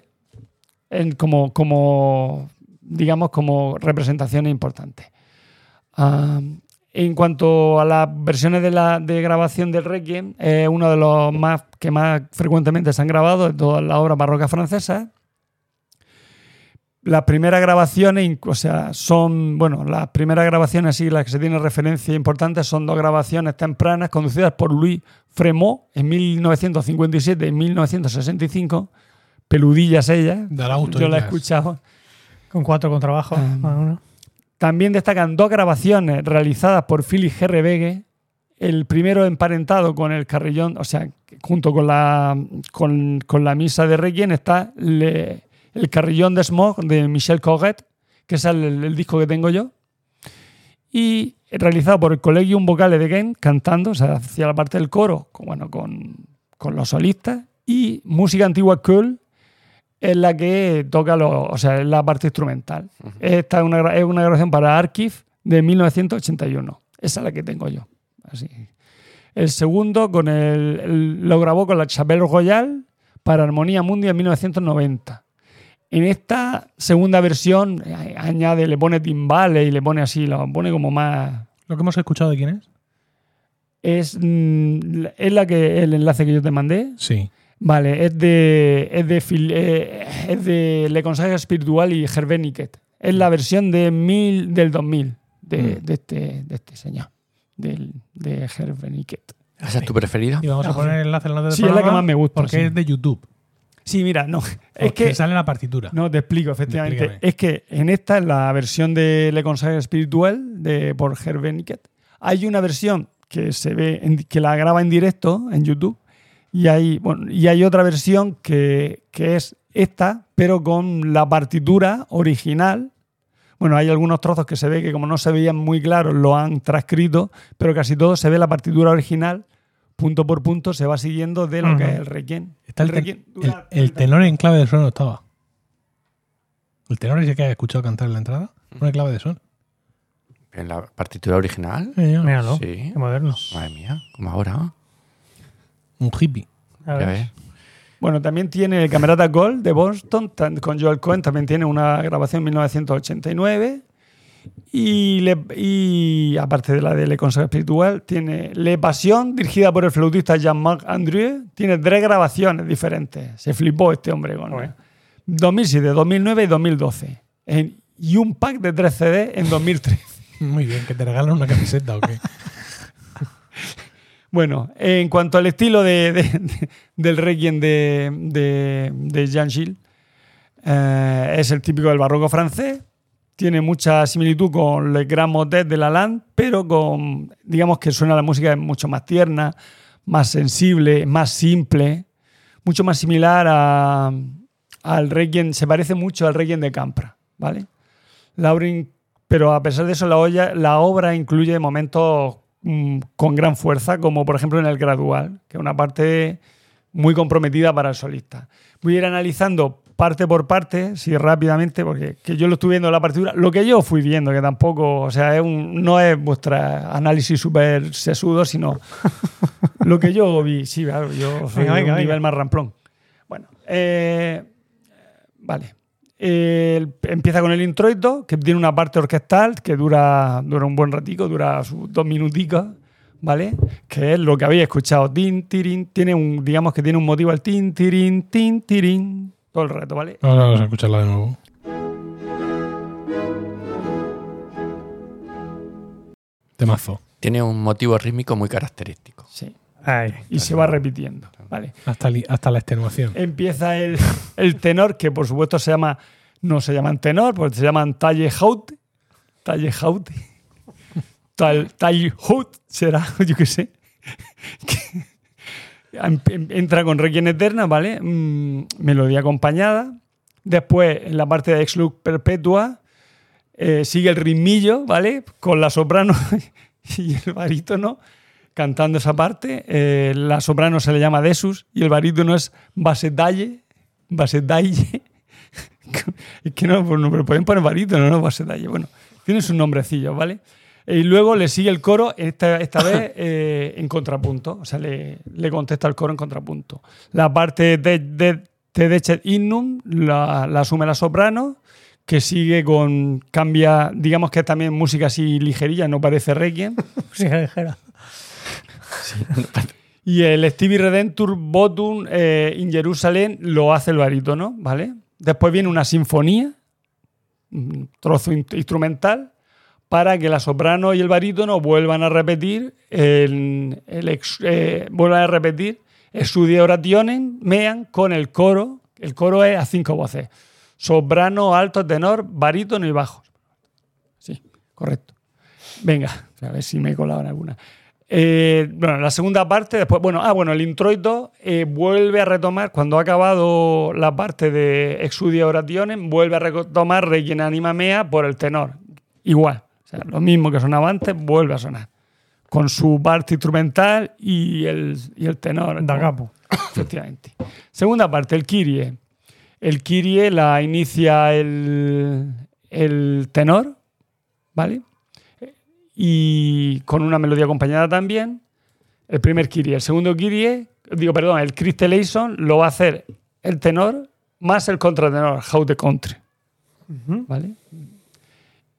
en como, como, digamos, como representaciones importantes. en cuanto a las versiones de, la, de grabación del Requiem, es uno de los más que más frecuentemente se han grabado de todas las obras barrocas francesas las primeras grabaciones, o sea, son, bueno, las primeras grabaciones y las que se tiene referencia importante son dos grabaciones tempranas conducidas por Louis Fremont en 1957 y 1965. Peludillas ellas. Yo la he escuchado. Con cuatro contrabajos. Ah. también destacan dos grabaciones realizadas por Philip G. Rebegue. El primero emparentado con el carrillón, o sea, junto con la, con, la misa de Requiem está le, el Carrillón de Smog de Michel Coguet, que es el, disco que tengo yo. Y realizado por el Collegium Vocale de Game, cantando, o sea, hacía la parte del coro, con, bueno, con, los solistas. Y música antigua cool, es la que toca los, o sea, es la parte instrumental. Esta es una, es una grabación para Archive de 1981. Esa es la que tengo yo. Así. El segundo con el, el- lo grabó con la Chapelle Royal para Armonía Mundi en 1990. En esta segunda versión eh, añade, le pone timbales y le pone así, lo pone como más ¿Lo que hemos escuchado de quién es? es, mm, es la que el enlace que yo te mandé. Sí. Vale, es de es de, eh, es de Le Consejo Espiritual y Hervé Niquet. Es la versión de mil, del 2000 de, Mm. de este, de este señor, del, de Hervé Niquet. ¿Esa es tu preferida? Y vamos a poner el enlace en la Sí, es la que más me gusta, Porque sí. es de YouTube. Sí, mira, no, es que sale la partitura. No, te explico, efectivamente. Explícame. Es que en esta, en la versión de Le Consejo Espiritual de, por Hervé Niquet, hay una versión que se ve, en- que la graba en directo en YouTube y hay, bueno, y hay otra versión que, que es esta, pero con la partitura original. Bueno, hay algunos trozos que se ve que como no se veían muy claros, lo han transcrito, pero casi todo se ve la partitura original, punto por punto, se va siguiendo de lo que es el requiem. Está el, El requiem el- dura el 30 tenor en clave de sol no estaba. El tenor ese que has escuchado cantar en la entrada. Una clave de sol. ¿En la partitura original? Míralo. Sí. Qué moderno. Madre mía, como ahora. Un hippie. A Ya ver. ves. Bueno, también tiene el Camerata Gold de Boston, con Joel Cohen, también tiene una grabación en 1989. Y, le- y aparte de la de Le Consejo Espiritual, tiene Le Pasión, dirigida por el flautista Jean-Marc Andrieu. Tiene tres grabaciones diferentes. Se flipó este hombre con Joder. 2007, 2009 y 2012. En- y un pack de 3 CD en 2013. Muy bien, que te regalan una camiseta o qué. Bueno, en cuanto al estilo de, de- de- del requiem de, de, de Jean Gilles, eh, es el típico del barroco francés. Tiene mucha similitud con Le Grand Motet de Lalande, pero con, digamos que suena la música mucho más tierna, más sensible, más simple, mucho más similar a- al requiem, se parece mucho al requiem de Campra, ¿vale? La obra in- pero a pesar de eso, la, olla- la obra incluye momentos mm, con gran fuerza, como por ejemplo en el gradual, que es una parte muy comprometida para el solista. Voy a ir analizando parte por parte, sí, rápidamente, porque que yo lo estuve viendo en la partitura, lo que yo fui viendo, que tampoco, o sea, es un- no es vuestra análisis súper sesudo, sino lo que yo vi. Sí, claro, yo soy Venga, de venga, un nivel venga. más ramplón. Bueno, eh, vale. El- empieza con el introito, que tiene una parte orquestal que dura, dura un buen ratico, dura sus dos minuticos, ¿vale? Que es lo que habéis escuchado. Tin, tirin, tiene un, digamos que tiene un motivo al tin, tirin, tin, tirin, todo el rato, ¿vale? Ahora vamos a escucharla de nuevo. Temazo. Tiene un motivo rítmico muy característico. Sí. Ay. Y se va repitiendo, ¿vale? Hasta, hasta la extenuación. Empieza el, el tenor, que por supuesto se llama, no se llaman tenor, porque se llaman talle haute, talle haute, tal, talle haute será, yo qué sé. Entra con Requiem Eterna, ¿vale? Mm, melodía acompañada. Después, en la parte de Exlux Perpetua, eh, sigue el ritmillo, ¿vale? Con la soprano y el barítono cantando esa parte. Eh, la soprano se le llama Desus y el barítono es Basetalle. Basetalle. es que no, pues no, pero pueden poner barítono, no Basetalle. Bueno, tiene sus nombrecillos, ¿vale? Y luego le sigue el coro, esta, esta vez eh, en contrapunto. O sea, le, le contesta el coro en contrapunto. La parte de, de Te decet innum la, la asume la soprano, que sigue con. cambia, digamos que es también música así ligerilla, no parece requiem. Sí, ligera. Y el Stevie Redentur Botum eh, in Jerusalem lo hace el barítono, ¿vale? Después viene una sinfonía, un trozo in- instrumental, para que la soprano y el barítono vuelvan a repetir el, el eh, vuelvan a repetir mean con el coro. El coro es a cinco voces: soprano, alto, tenor, barítono y bajo. Sí, correcto. Venga, a ver si me he colado alguna. Eh, bueno, la segunda parte, después, bueno, ah, bueno, el introito eh, vuelve a retomar, cuando ha acabado la parte de Exudia Orationen, vuelve a retomar Requiem Anima Mea por el tenor. Igual, sea, lo mismo que sonaba antes, vuelve a sonar. Con su parte instrumental y el, y el tenor. Da capo. Efectivamente. Segunda parte, el Kyrie. El Kyrie la inicia el, el tenor, ¿vale? Y con una melodía acompañada también. El primer Kyrie. El segundo Kyrie, digo, perdón, el Crystallation lo va a hacer el tenor más el contratenor, How the Country. ¿Vale?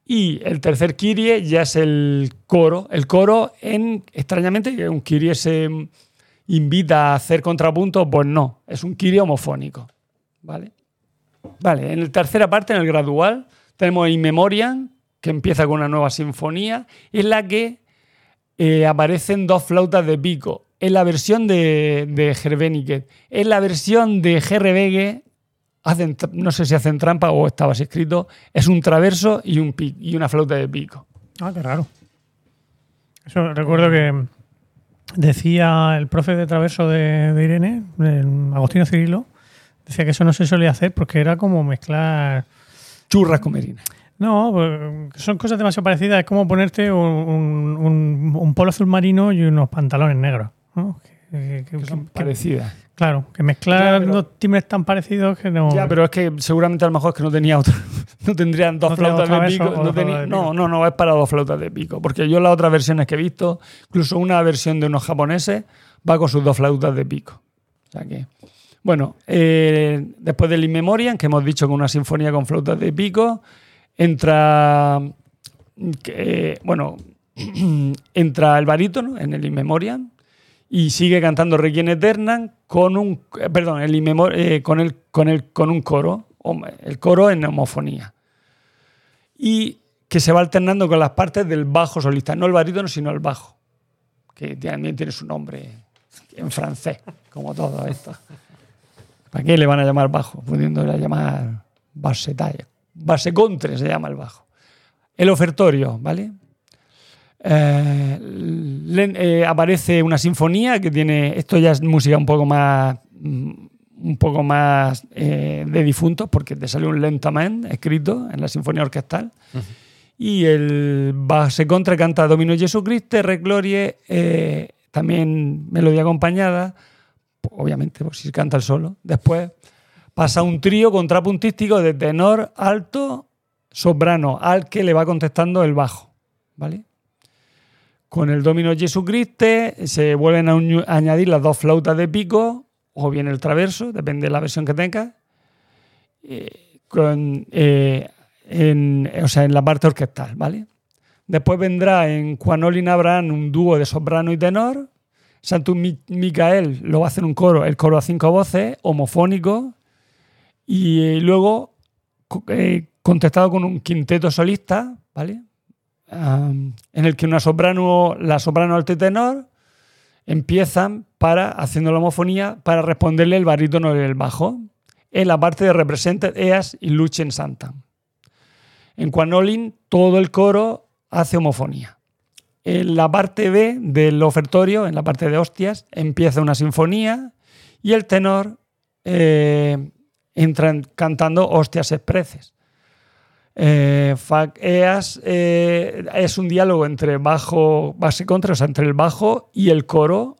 Y el tercer Kyrie ya es el coro. El coro, en, extrañamente, que un Kyrie se invita a hacer contrapunto, pues no, es un Kyrie homofónico. ¿Vale? Vale, en la tercera parte, en el gradual, tenemos In Memoriam, que empieza con una nueva sinfonía, en la que eh, aparecen dos flautas de pico. En la versión de, de En la versión de Gerrebegue, hacen, no sé si hacen trampa o estaba así escrito, es un traverso y, un y una flauta de pico. Ah, qué raro. Eso recuerdo que decía el profe de traverso de, de Irene, Agostino Cirilo, decía que eso no se solía hacer porque era como mezclar... Churras con merina. No, pues, son cosas demasiado parecidas. Es como ponerte un, polo azul marino y unos pantalones negros. Que, son parecidas. Claro, que mezclar dos timbres tan parecidos que no. Ya, pero es que seguramente a lo mejor es que no tenía otro. no tendrían dos flautas de pico. No, no, no, es para dos flautas de pico. Porque yo las otras versiones que he visto, incluso una versión de unos japoneses, va con sus dos flautas de pico. O sea que. Bueno, eh, después del In Memoriam, que hemos dicho que una sinfonía con flautas de pico, entra. Eh, bueno, entra el barítono en el In Memoriam y sigue cantando Requiem Eterna con un eh, perdón, el eh, con, el, con, el, con un coro, el coro en homofonía. Y que se va alternando con las partes del bajo solista, no el barítono, sino el bajo, que también tiene su nombre en francés, como todo esto. ¿Para qué le van a llamar bajo? Pudiéndole llamar base talla. Base contre se llama el bajo. El ofertorio, ¿vale? Eh, eh, aparece una sinfonía que tiene, esto ya es música un poco más, mm, un poco más eh, de difuntos, porque te sale un lentamente escrito en la sinfonía orquestal. Y el base contra canta Domino Jesucristo, Re Glorie, también melodía acompañada, obviamente, por si canta el solo. Después pasa un trío contrapuntístico de tenor, alto, soprano, al que le va contestando el bajo. ¿Vale? Con el Domino Jesucristo se vuelven a añadir las dos flautas de pico o bien el traverso, depende de la versión que tengas, eh, eh, en, o sea, en la parte orquestal, ¿vale? Después vendrá en Juanolin Abraham un dúo de soprano y tenor. Santo Micael lo va a hacer un coro, el coro a cinco voces, homofónico. Y eh, luego contestado con un quinteto solista, ¿vale? En el que una soprano, la soprano alto y tenor empiezan para, haciendo la homofonía, para responderle el barítono del bajo, en la parte de Represented Eas y Luchen Santa. En Quanolin, todo el coro hace homofonía. En la parte B del ofertorio, en la parte de hostias, empieza una sinfonía y el tenor eh, entra cantando hostias expreses. Eh, EAS eh, es un diálogo entre bajo, base contra, o sea, entre el bajo y el coro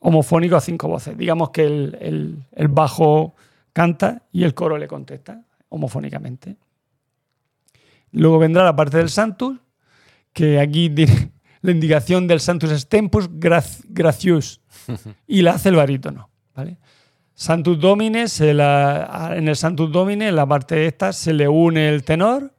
homofónico a cinco voces. Digamos que el, bajo canta y el coro le contesta homofónicamente. Luego vendrá la parte del Santus, que aquí tiene la indicación del Santus es tempus gracius y la hace el barítono. ¿vale? Santus Domine, en el Santus Domine, en la parte esta, se le une el tenor,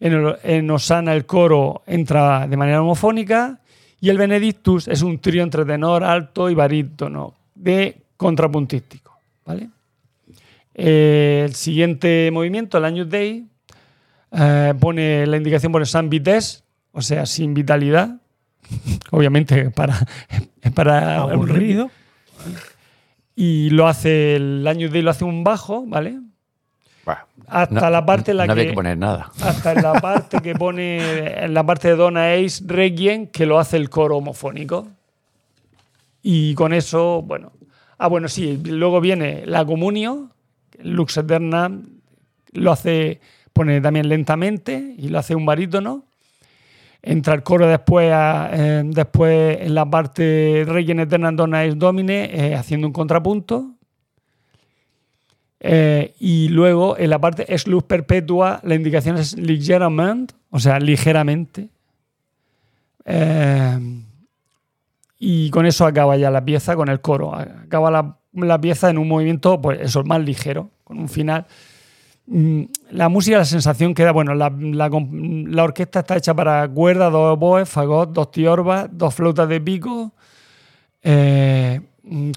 en, Osana el coro entra de manera homofónica y el Benedictus es un trío entre tenor, alto y barítono, de contrapuntístico. ¿vale? Eh, el siguiente movimiento, el Años Dei, eh, pone la indicación por San Vites, o sea, sin vitalidad, obviamente para, para aburrido y lo hace el año de lo hace un bajo, ¿vale? hasta la parte en la no que, había que poner nada. Hasta en la parte que pone en la parte de Dona Ace Requiem que lo hace el coro homofónico. Y con eso, bueno. Ah, bueno, sí, luego viene la comunio, Lux Eterna lo hace pone también lentamente y lo hace un barítono entra el coro después, eh, después en la parte Rey Eterna Dona es Domine, eh, haciendo un contrapunto. Eh, y luego en la parte es luz perpetua, la indicación es ligeramente, o sea, ligeramente. Y con eso acaba ya la pieza, con el coro. Acaba la, la pieza en un movimiento, pues eso, más ligero, con un final. Mm, La música, la sensación queda, bueno, la, la orquesta está hecha para cuerda, dos oboes, fagot, dos tiorbas, dos flautas de pico, eh,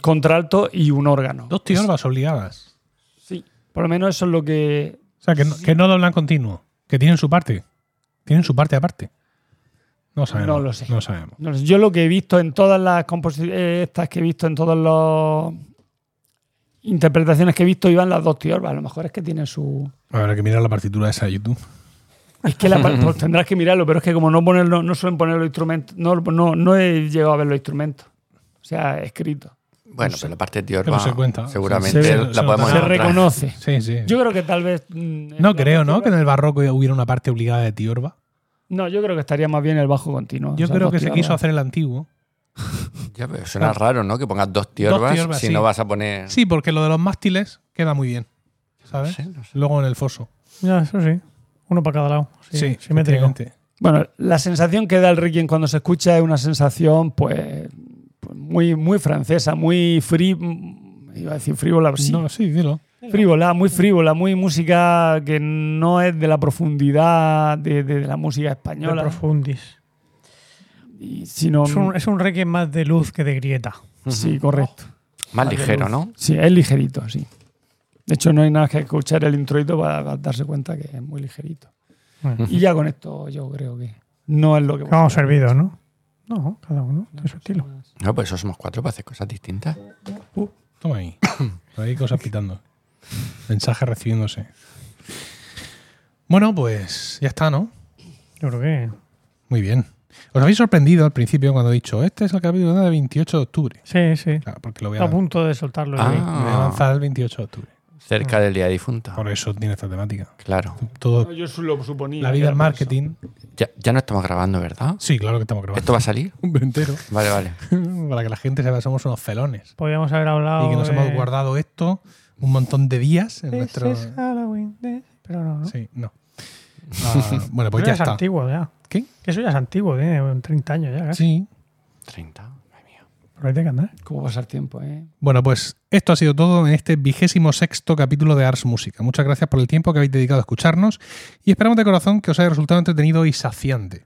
contralto y un órgano. Dos tiorbas obligadas. Sí, por lo menos eso es lo que... O sea, que no, que no doblan continuo. Que tienen su parte. Tienen su parte aparte. No sabemos. No lo sé. No sabemos. yo lo que he visto en todas las composiciones, estas que he visto en todas las interpretaciones que he visto, iban las dos tiorbas. A lo mejor es que tienen su... Habrá que mirar la partitura esa de YouTube. Es que la pues tendrás que mirarlo, pero es que como no ponerlo, no suelen poner los instrumentos, no, no, no he llegado a ver los instrumentos. O sea, escrito. Bueno, pero la parte de Tiorba se cuenta. seguramente Se- se- la se podemos. Se encontrar. reconoce. Sí, sí. Yo creo que tal vez. mm, no creo, ¿no? Que en tiorba- el barroco hubiera una parte obligada de tiorba. No, yo creo que estaría más bien el bajo continuo. Yo O sea, creo que se tiorba. quiso hacer el antiguo. Ya, pero suena raro, ¿no? Que pongas dos tiorbas tiorbas, si sí. no vas a poner. Sí, porque lo de los mástiles queda muy bien. ¿Sabes? Sí, no sé. Luego en el foso. Ya, eso sí. Uno para cada lado. Sí, simétrico. efectivamente. Bueno, la sensación que da el Requiem cuando se escucha es una sensación, pues. pues muy, muy francesa, muy mm, Iba a decir frívola, sí. No, sí, dilo. Frívola, muy frívola, muy música que no es de la profundidad de, de la música De española, profundis. Y- sino. Es un, es un requiem más de luz que de grieta. Sí, correcto. Más Más de ligero. ¿no? Sí, es ligerito, sí. De hecho, no hay nada que escuchar el introito para, para darse cuenta que es muy ligerito. Bueno, Y ya con esto yo creo que no es lo que... Vamos servidos, ¿no? No, cada uno tiene su estilo. No, pues eso somos cuatro para hacer cosas distintas. Toma ahí. Ahí cosas pitando. Mensajes recibiéndose. Bueno, pues ya está, ¿no? Yo creo que. Muy bien. Os habéis sorprendido al principio cuando he dicho, este es el capítulo de 28 de octubre. Sí, sí. Claro, porque lo voy a, Está a punto de soltarlo. yo Ah. voy a lanzar el 28 de octubre. Cerca del día difunto. Por eso tiene esta temática. Claro. Todo, Yo su- lo suponía. la vida del marketing. Ya, ya no estamos grabando, ¿verdad? Sí, claro que estamos grabando. ¿Esto va a salir? Un entero. Vale, vale. Para que la gente sepa que somos unos felones. Podríamos haber hablado. Y que nos de- hemos guardado esto un montón de días en This nuestro. is Halloween, Pero no, ¿no? Sí, no. Ah, bueno, pues Eso ya es está. antiguo ya. ¿Qué? Que eso ya es antiguo, tiene 30 años ya. casi. Sí. 30. Madre mía. Pero hay que andar. ¿Cómo pasa el tiempo, eh? Bueno, pues esto ha sido todo en este vigésimo sexto capítulo de Ars Música. Muchas gracias por el tiempo que habéis dedicado a escucharnos y esperamos de corazón que os haya resultado entretenido y saciante.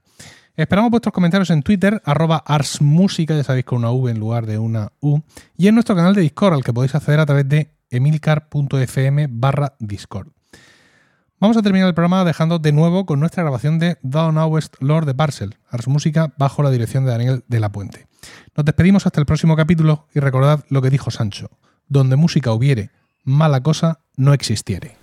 Esperamos vuestros comentarios en Twitter, arroba Ars Música, ya sabéis, con una V en lugar de una U, y en nuestro canal de Discord, al que podéis acceder a través de emilcar.fm barra Discord. Vamos a terminar el programa dejando de nuevo con nuestra grabación de Thou Knowest Lord de Parcel, Ars Música bajo la dirección de Daniel de la Puente. Nos despedimos hasta el próximo capítulo y recordad lo que dijo Sancho, donde música hubiere, mala cosa no existiere.